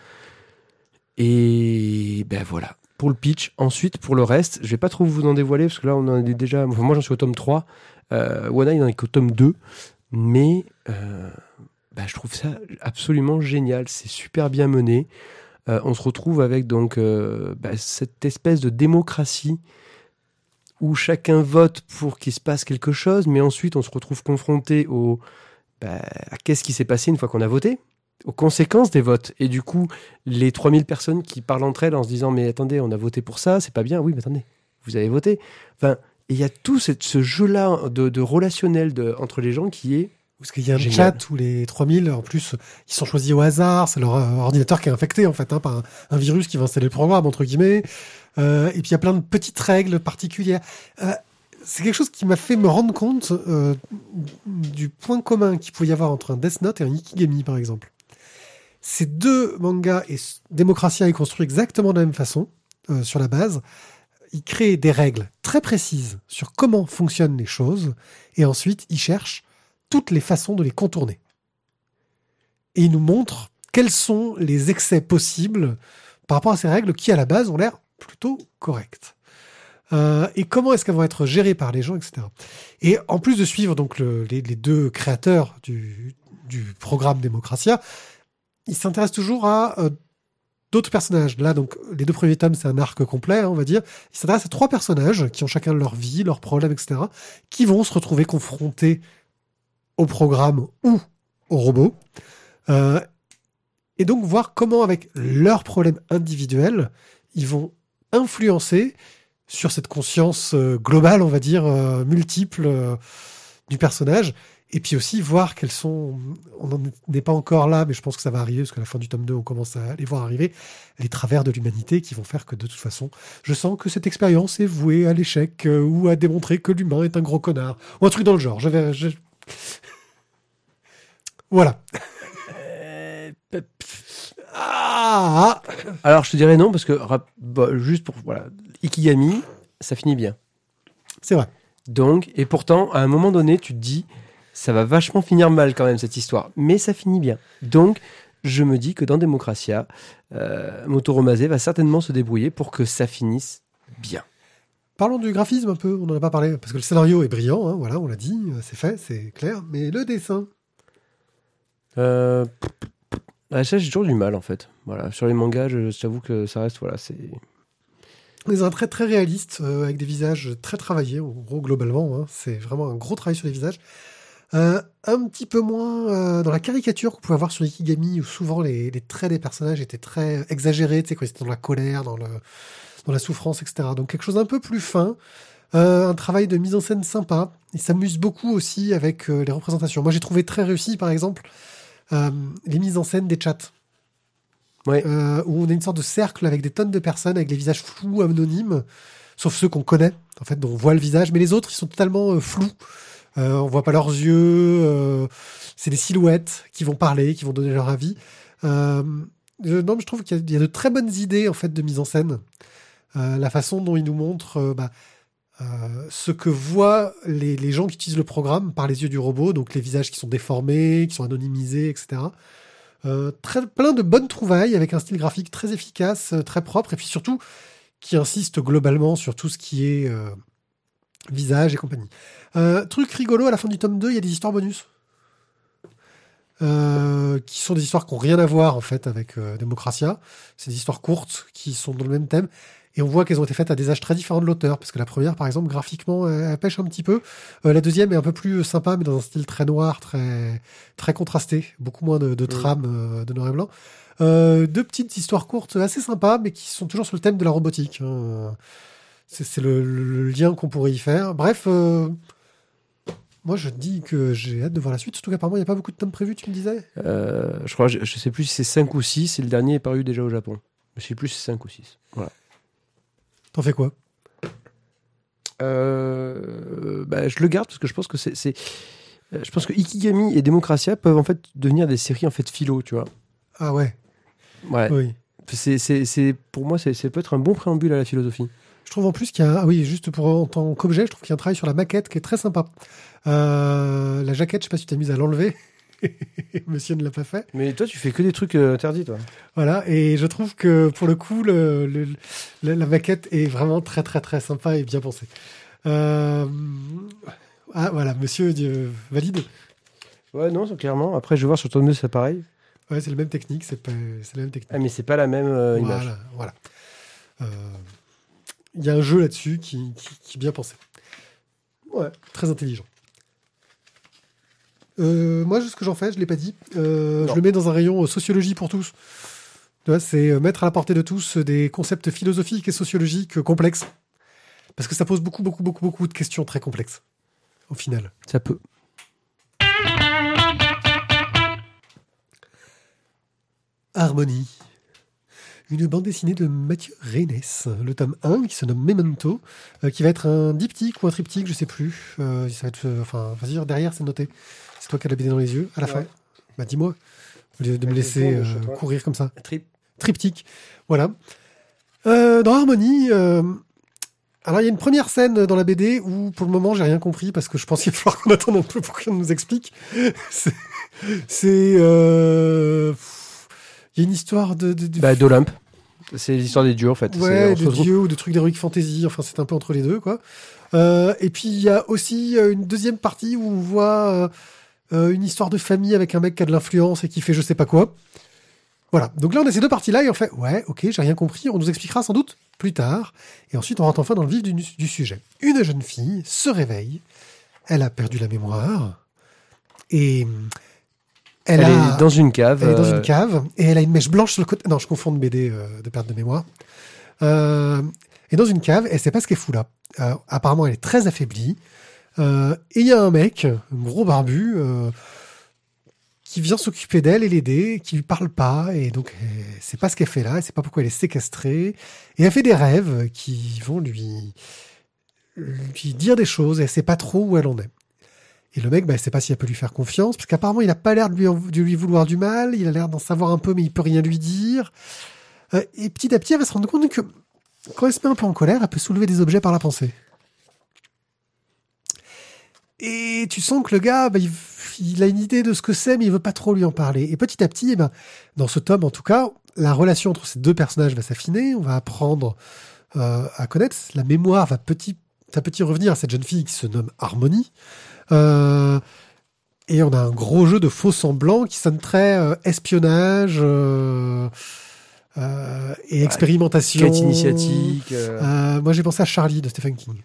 Et ben voilà, pour le pitch. Ensuite, pour le reste, je vais pas trop vous en dévoiler, parce que là, on en est déjà... enfin, moi, j'en suis au tome 3. Euh, Wana, il en est qu'au tome 2. Mais euh, bah, je trouve ça absolument génial. C'est super bien mené. Euh, on se retrouve avec donc bah, cette espèce de démocratie où chacun vote pour qu'il se passe quelque chose, mais ensuite on se retrouve confronté au bah, à qu'est-ce qui s'est passé une fois qu'on a voté, aux conséquences des votes. Et du coup, les 3000 personnes qui parlent entre elles en se disant mais attendez, on a voté pour ça, c'est pas bien. Oui, mais attendez, vous avez voté. Enfin, il y a tout ce jeu-là de, de relationnel de- entre les gens qui est Parce qu'il y a un Génial. chat où les 3000, en plus, ils sont choisis au hasard. C'est leur euh, ordinateur qui est infecté, en fait, hein, par un, un virus qui va installer le programme, entre guillemets. Euh, et puis, il y a plein de petites règles particulières. Euh, c'est quelque chose qui m'a fait me rendre compte euh, du point commun qu'il pouvait y avoir entre un Death Note et un Ikigami, par exemple. Ces deux mangas, et Démocratia est construit exactement de la même façon, euh, sur la base. Il crée des règles très précises sur comment fonctionnent les choses, et ensuite, il cherche toutes les façons de les contourner. Et il nous montre quels sont les excès possibles par rapport à ces règles qui, à la base, ont l'air plutôt correctes. Euh, et comment est-ce qu'elles vont être gérées par les gens, etc. Et en plus de suivre donc le- les, les deux créateurs du, du programme Démocratia, il s'intéresse toujours à euh, d'autres personnages. Là, donc, les deux premiers tomes, c'est un arc complet, hein, on va dire. Il s'intéresse à trois personnages qui ont chacun leur vie, leurs problèmes, etc., qui vont se retrouver confrontés au programme ou au robot. Euh, et donc voir comment, avec leurs problèmes individuels, ils vont influencer sur cette conscience euh, globale, on va dire, multiple du personnage. Et puis aussi voir quels sont, on n'en est pas encore là, mais je pense que ça va arriver, parce qu'à la fin du tome 2, on commence à les voir arriver, les travers de l'humanité qui vont faire que de toute façon, je sens que cette expérience est vouée à l'échec euh, ou à démontrer que l'humain est un gros connard. Ou un truc dans le genre. Je vais, je- Voilà. Ah, Alors, je te dirais non, parce que, rap- bah, juste pour. Voilà, Ikigami, ça finit bien. c'est vrai. Donc, et pourtant, à un moment donné, tu te dis, ça va vachement finir mal quand même, cette histoire. Mais ça finit bien. Donc, je me dis que dans Démocratia, euh, Motoro va certainement se débrouiller pour que ça finisse bien. Parlons du graphisme un peu, on n'en a pas parlé, parce que le scénario est brillant, hein, voilà, on l'a dit, euh, c'est fait, c'est clair, mais le dessin, Euh, ah, ça, j'ai toujours du mal en fait. Voilà, sur les mangas, je- j'avoue que ça reste, voilà, c'est. des un trait très réaliste, euh, avec des visages très travaillés, en gros, globalement, hein, c'est vraiment un gros travail sur les visages. Euh, un petit peu moins euh, dans la caricature qu'on pouvait avoir sur Ikigami, où souvent les, les traits des personnages étaient très exagérés, tu sais, quand ils étaient dans la colère, dans, le, dans la souffrance, etc. Donc quelque chose d'un peu plus fin, euh, un travail de mise en scène sympa. Il s'amuse beaucoup aussi avec les représentations. Moi, j'ai trouvé très réussi, par exemple, les mises en scène des chats. Ouais. Où on a une sorte de cercle avec des tonnes de personnes avec des visages flous, anonymes, sauf ceux qu'on connaît, en fait, dont on voit le visage, mais les autres, ils sont totalement flous. Euh, on voit pas leurs yeux. euh, c'est des silhouettes qui vont parler, qui vont donner leur avis. Euh, je, non, je trouve qu'il y, a- de très bonnes idées en fait de mise en scène. Euh, la façon dont ils nous montrent euh, bah, euh, ce que voient les, les gens qui utilisent le programme par les yeux du robot, donc les visages qui sont déformés, qui sont anonymisés, etc. Euh, très, plein de bonnes trouvailles avec un style graphique très efficace, euh, très propre, et puis surtout qui insiste globalement sur tout ce qui est euh, visage et compagnie. Euh, truc rigolo, à la fin du tome 2, il y a des histoires bonus. Euh, qui sont des histoires qui n'ont rien à voir en fait avec euh, Democratia. C'est des histoires courtes qui sont dans le même thème. Et on voit qu'elles ont été faites à des âges très différents de l'auteur. Parce que la première, par exemple, graphiquement, elle, elle pêche un petit peu. Euh, la deuxième est un peu plus sympa, mais dans un style très noir, très, très contrasté. Beaucoup moins de, de trame euh, de noir et blanc. Deux petites histoires courtes assez sympas, mais qui sont toujours sur le thème de la robotique. hein. C'est le, lien qu'on pourrait y faire. Bref, euh, moi je dis que j'ai hâte de voir la suite. Surtout qu'apparemment il n'y a pas beaucoup de tomes prévus, tu me disais? Euh, je crois, je, je sais plus si c'est 5 ou 6, et le dernier est paru déjà au Japon. Je sais plus si c'est 5 ou 6. Voilà. T'en fais quoi? Euh, bah, je le garde parce que je pense que c'est. Je pense que Ikigami et Democratia peuvent en fait devenir des séries en fait philo, tu vois. Ah ouais, Ouais. oui. C'est, c'est, c'est- pour moi, c'est, c'est peut être un bon préambule à la philosophie. Je trouve en plus qu'il y a, ah oui, juste pour en tant qu'objet, je trouve qu'il y a un travail sur la maquette qui est très sympa. Euh, la jaquette, je sais pas si tu t'es mise à l'enlever. Monsieur ne l'a pas fait. Mais toi, tu fais que des trucs euh, interdits, toi. Voilà, et je trouve que pour le coup, le, le- la, la maquette est vraiment très très très sympa et bien pensée. Euh, Ah voilà, monsieur Dieu, valide. Ouais, non, clairement. Après, je vais voir sur ton 2, c'est pareil. Ouais, c'est la même technique, c'est pas, la même technique. Ah, mais c'est pas la même euh, image. Voilà, voilà. Il y a un jeu là-dessus qui, qui, qui est bien pensé. Ouais, très intelligent. Euh, moi, ce que j'en fais, je l'ai pas dit. Euh, je le mets dans un rayon euh, sociologie pour tous. C'est euh, mettre à la portée de tous des concepts philosophiques et sociologiques complexes. Parce que ça pose beaucoup, beaucoup, beaucoup, beaucoup de questions très complexes. Au final. Ça peut. Harmonie. Une bande dessinée de Mathieu Reynes, le tome 1 qui se nomme Memento, euh, qui va être un diptyque ou un triptyque, je sais plus. Euh, ça va être, euh, enfin, vas-y, dire, derrière c'est noté. C'est toi qui as la BD dans les yeux, à la Ouais. fin. Bah dis-moi, au lieu de me laisser courir comme ça. Trip. Triptyque, voilà. Dans Harmonie, alors il y a une première scène dans la BD où pour le moment j'ai rien compris parce que je pense qu'il va falloir qu'on attende un peu pour qu'on nous explique. c'est, c'est, euh, il y a une histoire de, de, de- Bah, d'Olympe. C'est l'histoire des dieux, en fait. Ouais, de retrouve- dieux ou de trucs d'heroic fantasy. Enfin, c'est un peu entre les deux, quoi. Euh, et puis il y a aussi euh, une deuxième partie où on voit euh, euh, une histoire de famille avec un mec qui a de l'influence et qui fait je sais pas quoi. Voilà. Donc là, on a ces deux parties-là et on fait ouais, ok, j'ai rien compris. On nous expliquera sans doute plus tard. Et ensuite, on rentre enfin dans le vif du, du sujet. Une jeune fille se réveille. Elle a perdu la mémoire et elle, Elle, a est dans une cave. elle est dans euh, une cave et elle a une mèche blanche sur le côté. Non, je confonds de BD euh, de perte de mémoire. Euh, et dans une cave, elle sait pas ce qu'elle fout là. Euh, apparemment, elle est très affaiblie. Euh, et il y a un mec, un gros barbu, euh, qui vient s'occuper d'elle et l'aider, qui lui parle pas, et donc elle sait pas ce qu'elle fait là, elle sait pas pourquoi elle est séquestrée, et elle fait des rêves qui vont lui, lui dire des choses, et elle sait pas trop où elle en est. Et le mec, bah, elle sait pas si elle peut lui faire confiance, parce qu'apparemment, il a pas l'air de lui, vouloir du mal, il a l'air d'en savoir un peu, mais il peut rien lui dire. Euh, et petit à petit, elle va se rendre compte que quand elle se met un peu en colère, elle peut soulever des objets par la pensée. Et tu sens que le gars, bah, il, il a une idée de ce que c'est, mais il veut pas trop lui en parler. Et petit à petit, eh ben, dans ce tome, en tout cas, la relation entre ces deux personnages va s'affiner. On va apprendre euh, à connaître. La mémoire va petit à petit revenir à cette jeune fille qui se nomme Harmonie. Euh, et on a un gros jeu de faux semblants qui sonne très euh, espionnage euh, euh, et expérimentation. Quête initiatique. moi, j'ai pensé à Charlie de Stephen King.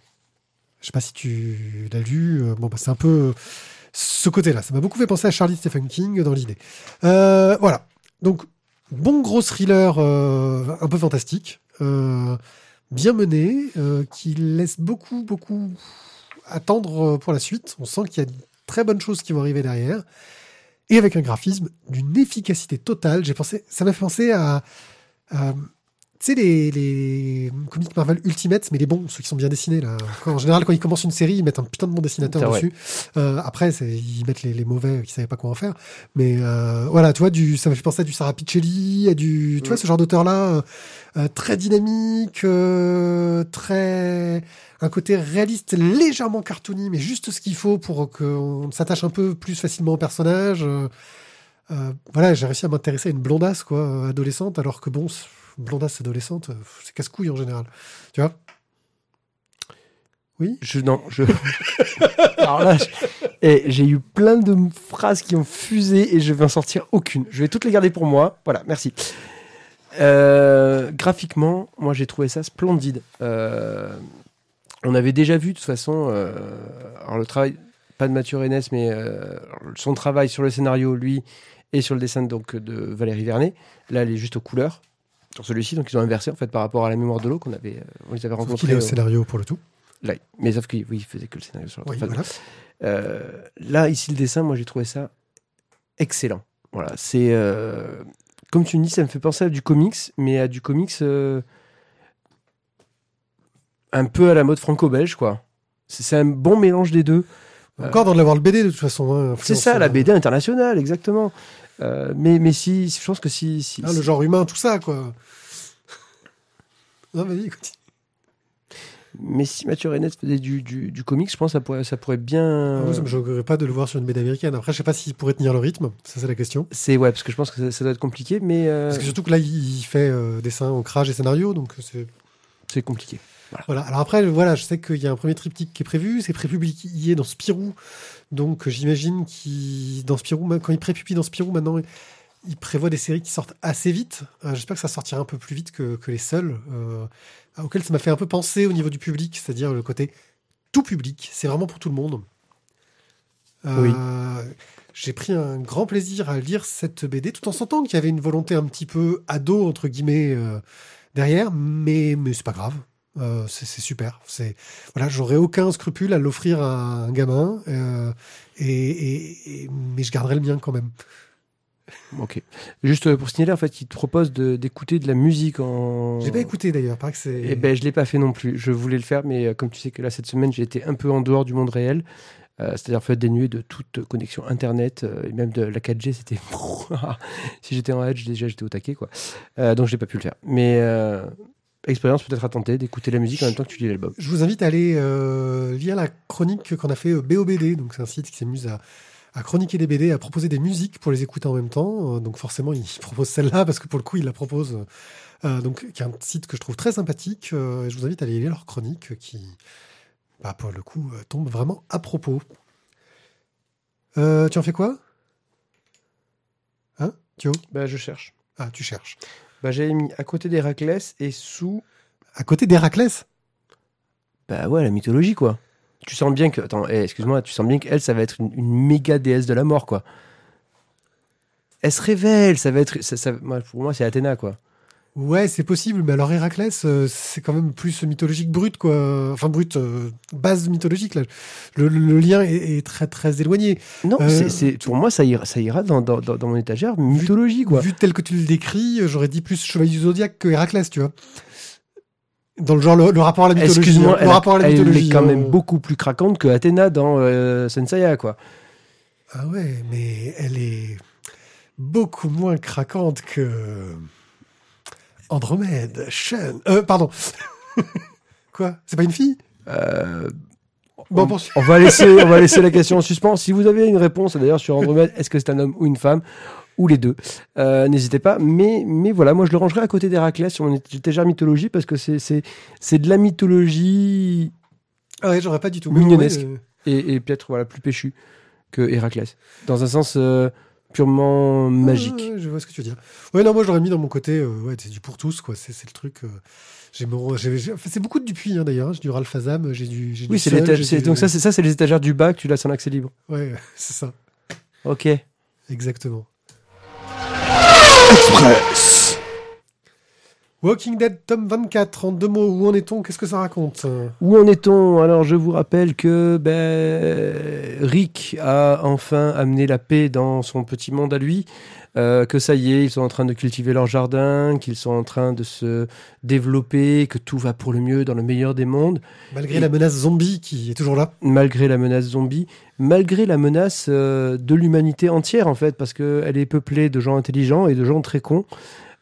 Je sais pas si tu l'as lu. Bon, bah, c'est un peu ce côté-là. Ça m'a beaucoup fait penser à Charlie de Stephen King dans l'idée. Voilà. Donc, bon gros thriller un peu fantastique, bien mené, qui laisse beaucoup, beaucoup attendre euh, pour la suite. On sent qu'il y a de très bonnes choses qui vont arriver derrière. Et avec un graphisme d'une efficacité totale. Ça m'a fait penser à, sais, les, les comics Marvel Ultimates, mais les bons, ceux qui sont bien dessinés, là. En général, quand ils commencent une série, ils mettent un putain de bon dessinateur dessus. Euh, après, ils mettent les, les mauvais qui savaient pas quoi en faire. Mais euh, voilà, tu vois, du, ça me fait penser à du Sarah Pichelli, à du, tu vois, Mm. ce genre d'auteur-là, euh, euh, très dynamique, euh, très, un côté réaliste, légèrement cartoony, mais juste ce qu'il faut pour qu'on s'attache un peu plus facilement au personnage. Euh, euh, voilà, j'ai réussi à m'intéresser à une blondasse, quoi, euh, adolescente, alors que bon, blondasse adolescente, euh, c'est casse-couille en général. Tu vois? Oui? Je, non, je. Alors là, et j'ai eu plein de phrases qui ont fusé et je vais en sortir aucune. Je vais toutes les garder pour moi. Voilà, merci. Euh, graphiquement, moi j'ai trouvé ça splendide. Euh, on avait déjà vu de toute façon, euh, alors le travail, pas de Mathieu Rennes, mais euh, son travail sur le scénario, lui, et sur le dessin donc de Valérie Vernet. Là, elle est juste aux couleurs sur celui-ci, donc ils ont inversé en fait par rapport à la mémoire de l'eau qu'on avait, euh, on les avait qu'il rencontrés. est au scénario pour le tout. Là, mais sauf que oui, il faisait que le scénario sur la Oui, voilà. euh, là, ici, le dessin, moi, j'ai trouvé ça excellent. Voilà, c'est. euh, comme tu me dis, ça me fait penser à du comics, mais à du comics euh, un peu à la mode franco-belge, quoi. C'est c'est un bon mélange des deux. Encore dans de l'avoir le BD de toute façon. hein, C'est ça, la BD internationale, exactement. Euh, mais, mais si, je pense que si. si, si- le genre humain, tout ça, quoi. Non, vas-y, écoute. mais si Mathieu Rennes faisait du, du, du comics, je pense que ça pourrait, ça pourrait bien. Ah ça me choquerait pas de le voir sur une BD américaine. Après, je sais pas s'il pourrait tenir le rythme. Ça, c'est la question. C'est ouais, parce que je pense que ça, ça doit être compliqué, mais euh, Parce que surtout que là, il fait euh, dessin, ancrage et scénario. Donc, c'est c'est compliqué. Voilà. Alors après, voilà, je sais qu'il y a un premier triptyque qui est prévu. C'est prépublié dans Spirou. Donc j'imagine qu'il dans Spirou, quand il prépublie dans Spirou, maintenant, il prévoit des séries qui sortent assez vite. Euh, J'espère que ça sortira un peu plus vite que, que les seuls. Euh, auquel ça m'a fait un peu penser au niveau du public, c'est-à-dire le côté tout public. C'est vraiment pour tout le monde. Euh, J'ai pris un grand plaisir à lire cette BD, tout en sentant qu'il y avait une volonté un petit peu ado entre guillemets euh, derrière, mais mais c'est pas grave. Euh, c'est super. C'est voilà, j'aurais aucun scrupule à l'offrir à un gamin, euh, et, et- et- mais je garderai le mien quand même. Ok. Juste euh, pour signaler, en fait, il te propose d'écouter de, la musique en. J'ai pas écouté d'ailleurs, paraît que c'est. Eh ben, je l'ai pas fait non plus. Je voulais le faire, mais comme tu sais que là cette semaine, j'ai été un peu en dehors du monde réel, Euh, c'est-à-dire fait dénué de toute connexion internet euh, et même de la 4G. C'était si j'étais en Edge déjà, j'étais au taquet quoi. Euh, donc je n'ai pas pu le faire. Mais expérience peut-être à tenter d'écouter la musique en même temps que tu lis l'album. Je vous invite à aller euh, lire la chronique qu'on a fait euh, BOBD, donc c'est un site qui s'amuse à, à chroniquer des BD, à proposer des musiques pour les écouter en même temps. Euh, donc forcément, il propose celle-là parce que pour le coup, il la propose. euh, donc, qui est un site que je trouve très sympathique. euh, et je vous invite à aller lire leur chronique qui, bah, pour le coup, euh, tombe vraiment à propos. Euh, tu en fais quoi? Hein? Thio? Bah, je cherche. Ah, tu cherches. Bah, j'avais mis à côté d'Héraclès et sous. À côté d'Héraclès? Bah ouais, la mythologie quoi. Tu sens bien que. Attends, eh, excuse-moi, tu sens bien qu'elle, ça va être une, une méga déesse de la mort quoi. Elle se révèle, ça va être. ça- ça- pour moi, c'est Athéna quoi. Ouais, c'est possible, mais alors Héraclès, euh, c'est quand même plus mythologique brut, quoi. Enfin, brut, euh, base mythologique, là. Le, le- le lien est, est très, très éloigné. Non, Euh, c'est- c'est pour moi, ça ira, ça ira dans, dans, mon étagère mythologie quoi. Vu tel que tu le décris, j'aurais dit plus Chevalier du Zodiaque que Héraclès, tu vois. Dans le genre, le, le rapport à la mythologie. Excuse-moi, hein. elle, le a- rapport à la elle mythologie. est quand hein. même beaucoup plus craquante que Athéna dans Senseiya quoi. Ah ouais, mais elle est beaucoup moins craquante que Andromède, Shen. Euh, pardon. Quoi? C'est pas une fille? Euh, Bon, on, va laisser, on va laisser la question en suspens. Si vous avez une réponse, d'ailleurs, sur Andromède, est-ce que c'est un homme ou une femme? Ou les deux. Euh, N'hésitez pas. Mais, mais voilà, moi je le rangerai à côté d'Héraclès sur mon étagère mythologie parce que c'est de la mythologie Ah ouais, j'aurais pas du tout. Mignonnesque. Euh, et, et peut-être voilà plus péchu que Héraclès dans un sens euh, purement magique. ouais, ouais, je vois ce que tu veux dire. Ouais, non, moi j'aurais mis dans mon côté, euh, ouais, c'est du pour tous, quoi. C'est le truc. euh, j'ai c'est beaucoup de Dupuis, hein, d'ailleurs. hein. J'ai du Ralph Azam, j'ai du. Oui, c'est du- donc ça c'est ça c'est les étagères du bas que tu laisses en accès libre. Ouais, c'est ça. Ok. Exactement. Express. Walking Dead, tome 24, en deux mots, où en est-on? Qu'est-ce que ça raconte? Où en est-on? Alors, je vous rappelle que ben, Rick a enfin amené la paix dans son petit monde à lui. euh, que ça y est, ils sont en train de cultiver leur jardin, qu'ils sont en train de se développer, que tout va pour le mieux dans le meilleur des mondes, Malgré Et- la menace zombie qui est toujours là. malgré la menace zombie, malgré la menace euh, de l'humanité entière en fait, parce qu'elle est peuplée de gens intelligents et de gens très cons.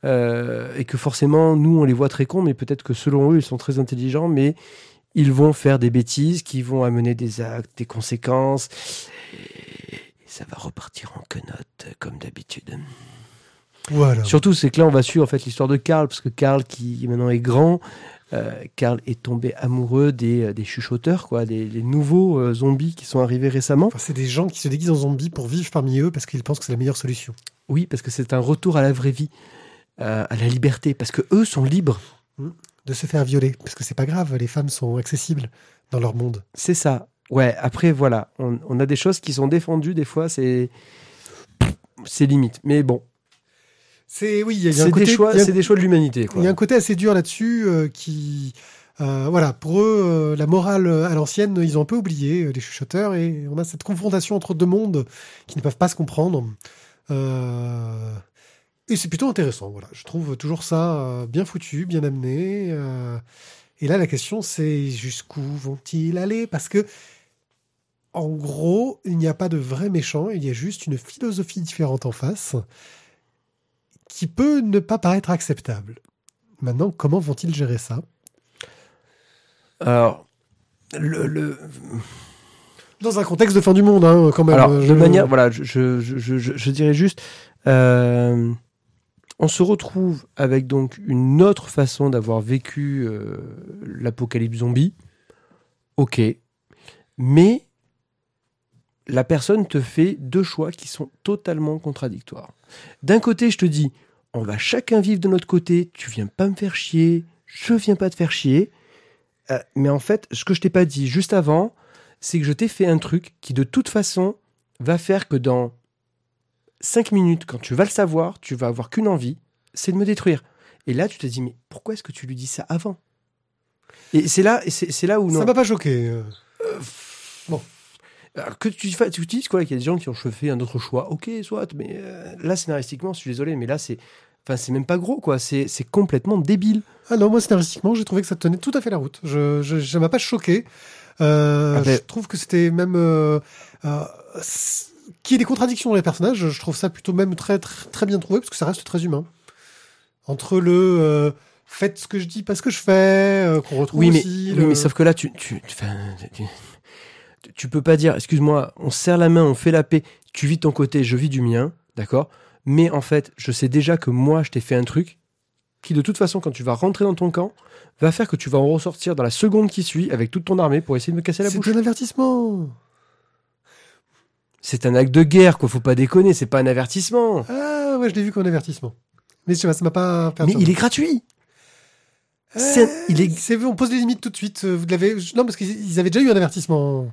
Euh, et que forcément, nous, on les voit très cons, mais peut-être que selon eux, ils sont très intelligents, mais ils vont faire des bêtises qui vont amener des actes, des conséquences. Et ça va repartir en quenotte, comme d'habitude. Voilà. Surtout, c'est que là, on va suivre en fait l'histoire de Karl, parce que Karl, qui maintenant est grand, euh, Karl est tombé amoureux des, euh, des chuchoteurs, quoi, des, nouveaux euh, zombies qui sont arrivés récemment. Enfin, c'est des gens qui se déguisent en zombies pour vivre parmi eux parce qu'ils pensent que c'est la meilleure solution. Oui, parce que c'est un retour à la vraie vie, euh, à la liberté, parce que eux sont libres. De se faire violer. Parce que c'est pas grave, les femmes sont accessibles dans leur monde. C'est ça. Ouais, après, voilà, on, on a des choses qui sont défendues, des fois, c'est. C'est limite. Mais bon, C'est oui, il y a, un côté, des, choix- c'est des choix de l'humanité. il y a un côté assez dur là-dessus euh, qui, euh, voilà, pour eux, euh, la morale à l'ancienne, ils ont un peu oublié euh, les chuchoteurs et on a cette confrontation entre deux mondes qui ne peuvent pas se comprendre. Et c'est plutôt intéressant. Voilà, je trouve toujours ça euh, bien foutu, bien amené. euh, et là, la question, c'est jusqu'où vont-ils aller? Parce que en gros, il n'y a pas de vrai méchant, il y a juste une philosophie différente en face qui peut ne pas paraître acceptable. Maintenant, comment vont-ils gérer ça? Alors, le, le- Dans un contexte de fin du monde, hein, quand même. Alors, euh, de je- manière, voilà, je, je, je, je- je dirais juste, euh, on se retrouve avec donc une autre façon d'avoir vécu euh, l'apocalypse zombie. Ok, mais la personne te fait deux choix qui sont totalement contradictoires. D'un côté, je te dis, on va chacun vivre de notre côté. Tu viens pas me faire chier, je viens pas te faire chier. Euh, mais en fait, ce que je t'ai pas dit juste avant, c'est que je t'ai fait un truc qui de toute façon va faire que dans 5 minutes, quand tu vas le savoir, tu vas avoir qu'une envie, c'est de me détruire. Et là, tu te dis, mais pourquoi est-ce que tu lui dis ça avant? Et c'est là, et c'est là où non. Ça m'a pas choqué. euh. Alors, que tu, tu dises quoi qu'il y a des gens qui ont fait un autre choix, ok, soit, mais euh, là, scénaristiquement, je suis désolé, mais là, c'est. Enfin, c'est même pas gros, quoi. C'est c'est complètement débile. Ah non, moi, scénaristiquement, j'ai trouvé que ça tenait tout à fait la route. Je, je, ça m'a pas choqué. Euh, Ah ben- Je trouve que c'était même... Euh, euh, qu'il y ait des contradictions dans les personnages, je trouve ça plutôt même très, très, très bien trouvé, parce que ça reste très humain. Entre le... euh, faites ce que je dis, pas ce que je fais, euh, qu'on retrouve Oui mais, aussi... oui, le- mais sauf que là, tu, tu, tu, tu- peux pas dire, excuse-moi, on se serre la main, on fait la paix, tu vis de ton côté, je vis du mien, d'accord? Mais en fait, je sais déjà que moi, je t'ai fait un truc qui, de toute façon, quand tu vas rentrer dans ton camp, va faire que tu vas en ressortir dans la seconde qui suit avec toute ton armée pour essayer de me casser la bouche. C'est un avertissement. C'est un acte de guerre, quoi, faut pas déconner, c'est pas un avertissement. Ah ouais, je l'ai vu comme un avertissement. Mais je sais pas, ça m'a pas Mais perturbé. il est gratuit. Euh, c'est- il est- c'est- on pose les limites tout de suite. euh, Vous l'avez non parce qu'ils ils avaient déjà eu un avertissement.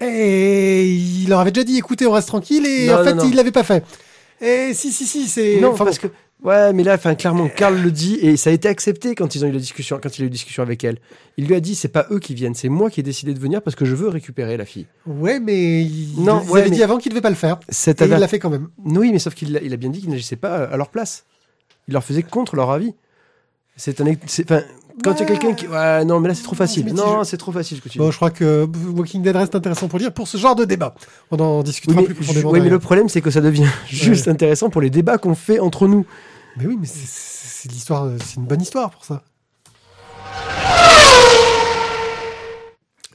Et il leur avait déjà dit écoutez on reste tranquille et Non, en non, fait non. il l'avait pas fait. Et si si si c'est Non, enfin, parce que ouais, mais là, enfin, clairement, Karl le dit et ça a été accepté quand ils ont eu la discussion, quand il a eu une discussion avec elle. Il lui a dit, c'est pas eux qui viennent, c'est moi qui ai décidé de venir parce que je veux récupérer la fille. ouais mais il, Non, ils ouais, avaient mais- dit avant qu'il devait pas le faire. Cet Et il l'a fait quand même. Oui, mais sauf qu'il il a bien dit qu'il n'agissait pas à leur place. Il leur faisait contre leur avis. C'est un, enfin, quand il y a quelqu'un qui, ouais, non, mais là c'est trop facile. Non, c'est trop facile ce que tu Bon, je crois que Walking Dead reste intéressant pour lire pour ce genre de débat. On en Oui, discutera mais, plus oui, mais le problème c'est que ça devient juste intéressant pour les débats qu'on fait entre nous. Mais oui, mais c'est- l'histoire, c'est une bonne histoire pour ça.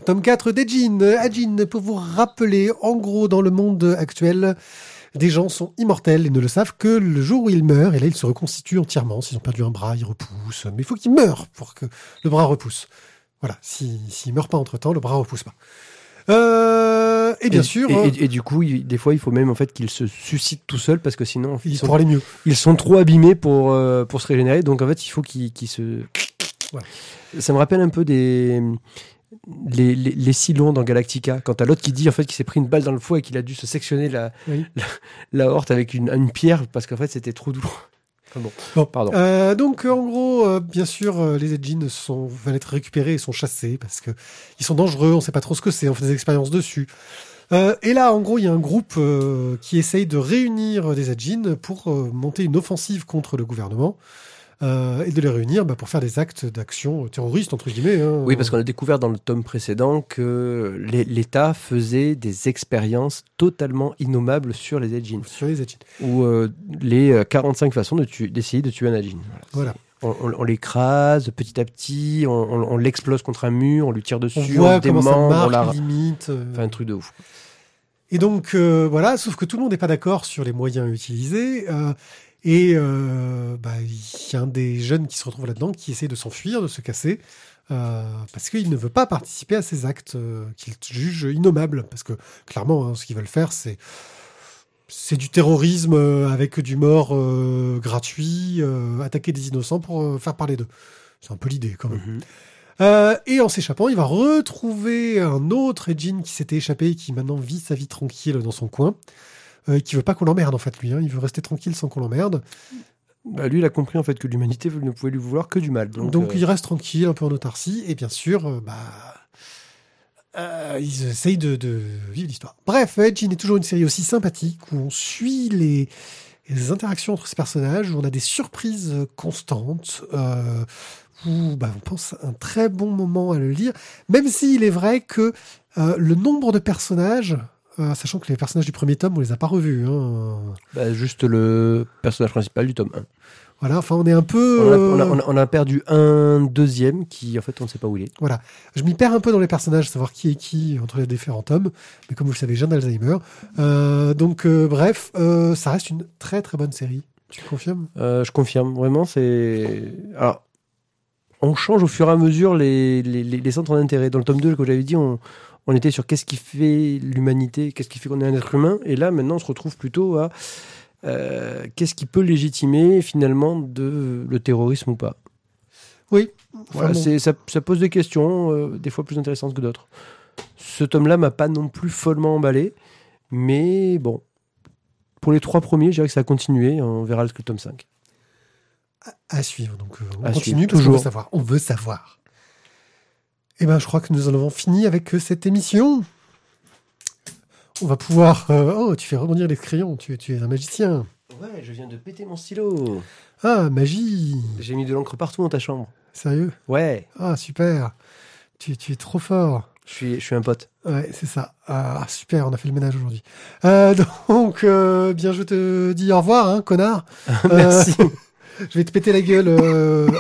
Tome 4 d'Edgin. Edgin, pour vous rappeler, en gros, dans le monde actuel, des gens sont immortels et ne le savent que le jour où ils meurent. Et là, ils se reconstituent entièrement. S'ils ont perdu un bras, ils repoussent. Mais il faut qu'ils meurent pour que le bras repousse. Voilà. S'ils si, meurent pas entre temps, le bras repousse pas. Euh, et bien sûr. Et, et, et, du coup, il, des fois, il faut même en fait qu'ils se suscitent tout seuls parce que sinon, ils, sont, aller mieux. Ils sont trop abîmés pour euh, pour se régénérer. Donc en fait, il faut qu'ils qu se. Ouais. Ça me rappelle un peu des les, les, dans Galactica, quand t'as l'autre qui dit en fait qu'il s'est pris une balle dans le foie et qu'il a dû se sectionner la, oui. la, la, horte avec une, une pierre parce qu'en fait c'était trop douloureux. Enfin bon. bon, pardon. Euh, donc en gros, euh, bien sûr, euh, les Edgins sont veulent être récupérés et sont chassés parce que ils sont dangereux. On sait pas trop ce que c'est. On fait des expériences dessus. Et là, en gros, il y a un groupe qui essaye de réunir des Edgins pour monter une offensive contre le gouvernement. Euh, et de les réunir bah, pour faire des actes d'action terroristes, entre guillemets. Hein. Oui, parce qu'on a découvert dans le tome précédent que l'État faisait des expériences totalement innommables sur les Edgins. Sur les Edgins. Ou euh, les 45 façons d'essayer de, de, tuer un Edgin. Voilà. On, on, on l'écrase petit à petit, on, on l'explose contre un mur, on lui tire dessus, on, voit dément, ça marche, on la... limite. Euh... Enfin, un truc de ouf. Et donc, euh, voilà, sauf que tout le monde n'est pas d'accord sur les moyens utilisés. Euh, et euh, bah, il y a un des jeunes qui se retrouve là-dedans qui essaie de s'enfuir, de se casser, euh, parce qu'il ne veut pas participer à ces actes euh, qu'il juge innommables. Parce que clairement, hein, ce qu'ils veulent faire, c'est c'est du terrorisme avec du mort gratuit, attaquer des innocents pour faire parler d'eux. C'est un peu l'idée quand même. Mhm. Euh, et en s'échappant, il va retrouver un autre Edgin qui s'était échappé et qui maintenant vit sa vie tranquille dans son coin. Euh, qui veut pas qu'on l'emmerde en fait lui, hein. il veut rester tranquille sans qu'on l'emmerde. Bah, lui, il a compris en fait que l'humanité ne pouvait lui vouloir que du mal. Donc, Donc euh... il reste tranquille, un peu en autarcie, et bien sûr, euh, bah, euh, ils essayent de, de vivre l'histoire. Bref, Edgin est toujours une série aussi sympathique où on suit les, les interactions entre ces personnages, où on a des surprises constantes. Euh, où bah, on pense un très bon moment à le lire, même s'il est vrai que euh, le nombre de personnages euh, sachant que les personnages du premier tome, on les a pas revus. Hein. Bah, juste le personnage principal du tome 1. Voilà, enfin, on est un peu. On a, on, a, on, a, on a, perdu un deuxième qui, en fait, on ne sait pas où il est. Voilà. Je m'y perds un peu dans les personnages, savoir qui est qui entre les différents tomes. Mais comme vous le savez, j'ai un Alzheimer. Euh, donc, euh, bref, euh, ça reste une très très bonne série. Tu confirmes? Je confirme. Vraiment, c'est. Alors, on change au fur et à mesure les, les, les centres d'intérêt. Dans le tome 2, comme j'avais dit, on, on était sur qu'est-ce qui fait l'humanité, qu'est-ce qui fait qu'on est un être humain, et là maintenant on se retrouve plutôt à euh, qu'est-ce qui peut légitimer finalement de le terrorisme ou pas. Oui. Voilà, bon. ça, ça, pose des questions, euh, des fois plus intéressantes que d'autres. Ce tome-là m'a pas non plus follement emballé, mais bon, pour les trois premiers, je dirais que ça a continué, on verra le tome 5. À, à suivre, donc euh, on à continue, suivre, toujours. On veut savoir. On veut savoir. Eh ben, je crois que nous en avons fini avec cette émission. On va pouvoir. Euh, oh, tu fais rebondir les crayons. Tu, tu, es un magicien. Ouais, je viens de péter mon stylo. Ah, magie. J'ai mis de l'encre partout dans ta chambre. Sérieux? Ouais. Ah, super. Tu, tu es trop fort. Je suis, je suis un pote. Ouais, c'est ça. Ah, super, on a fait le ménage aujourd'hui. Euh, donc, euh, bien, je te dis au revoir, hein, connard. Merci. je vais te péter la gueule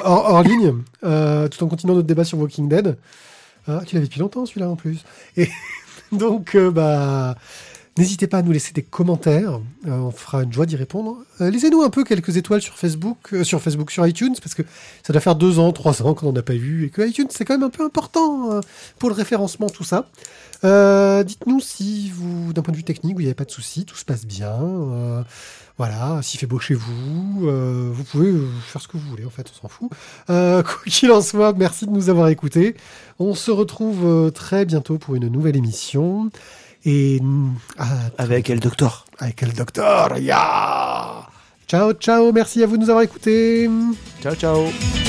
hors, hors, ligne, tout en continuant notre débat sur Walking Dead. Ah, tu l'avais depuis longtemps celui-là en plus. Et donc, euh, bah, n'hésitez pas à nous laisser des commentaires. Euh, on fera une joie d'y répondre. Euh, Laissez-nous un peu quelques étoiles sur Facebook, euh, sur Facebook, sur iTunes, parce que ça doit faire deux ans, trois ans qu'on n'en a pas vu, et que iTunes c'est quand même un peu important euh, pour le référencement, tout ça. Dites-nous si vous, d'un point de vue technique, il n'y avait pas de souci, tout se passe bien. Voilà, s'il fait beau chez vous, vous pouvez faire ce que vous voulez, en fait, on s'en fout. Quoi qu'il en soit, merci de nous avoir écoutés. On se retrouve très bientôt pour une nouvelle émission. Et ah, avec El Docteur. Avec El Docteur, ya yeah Ciao, ciao, merci à vous de nous avoir écoutés. Ciao, ciao.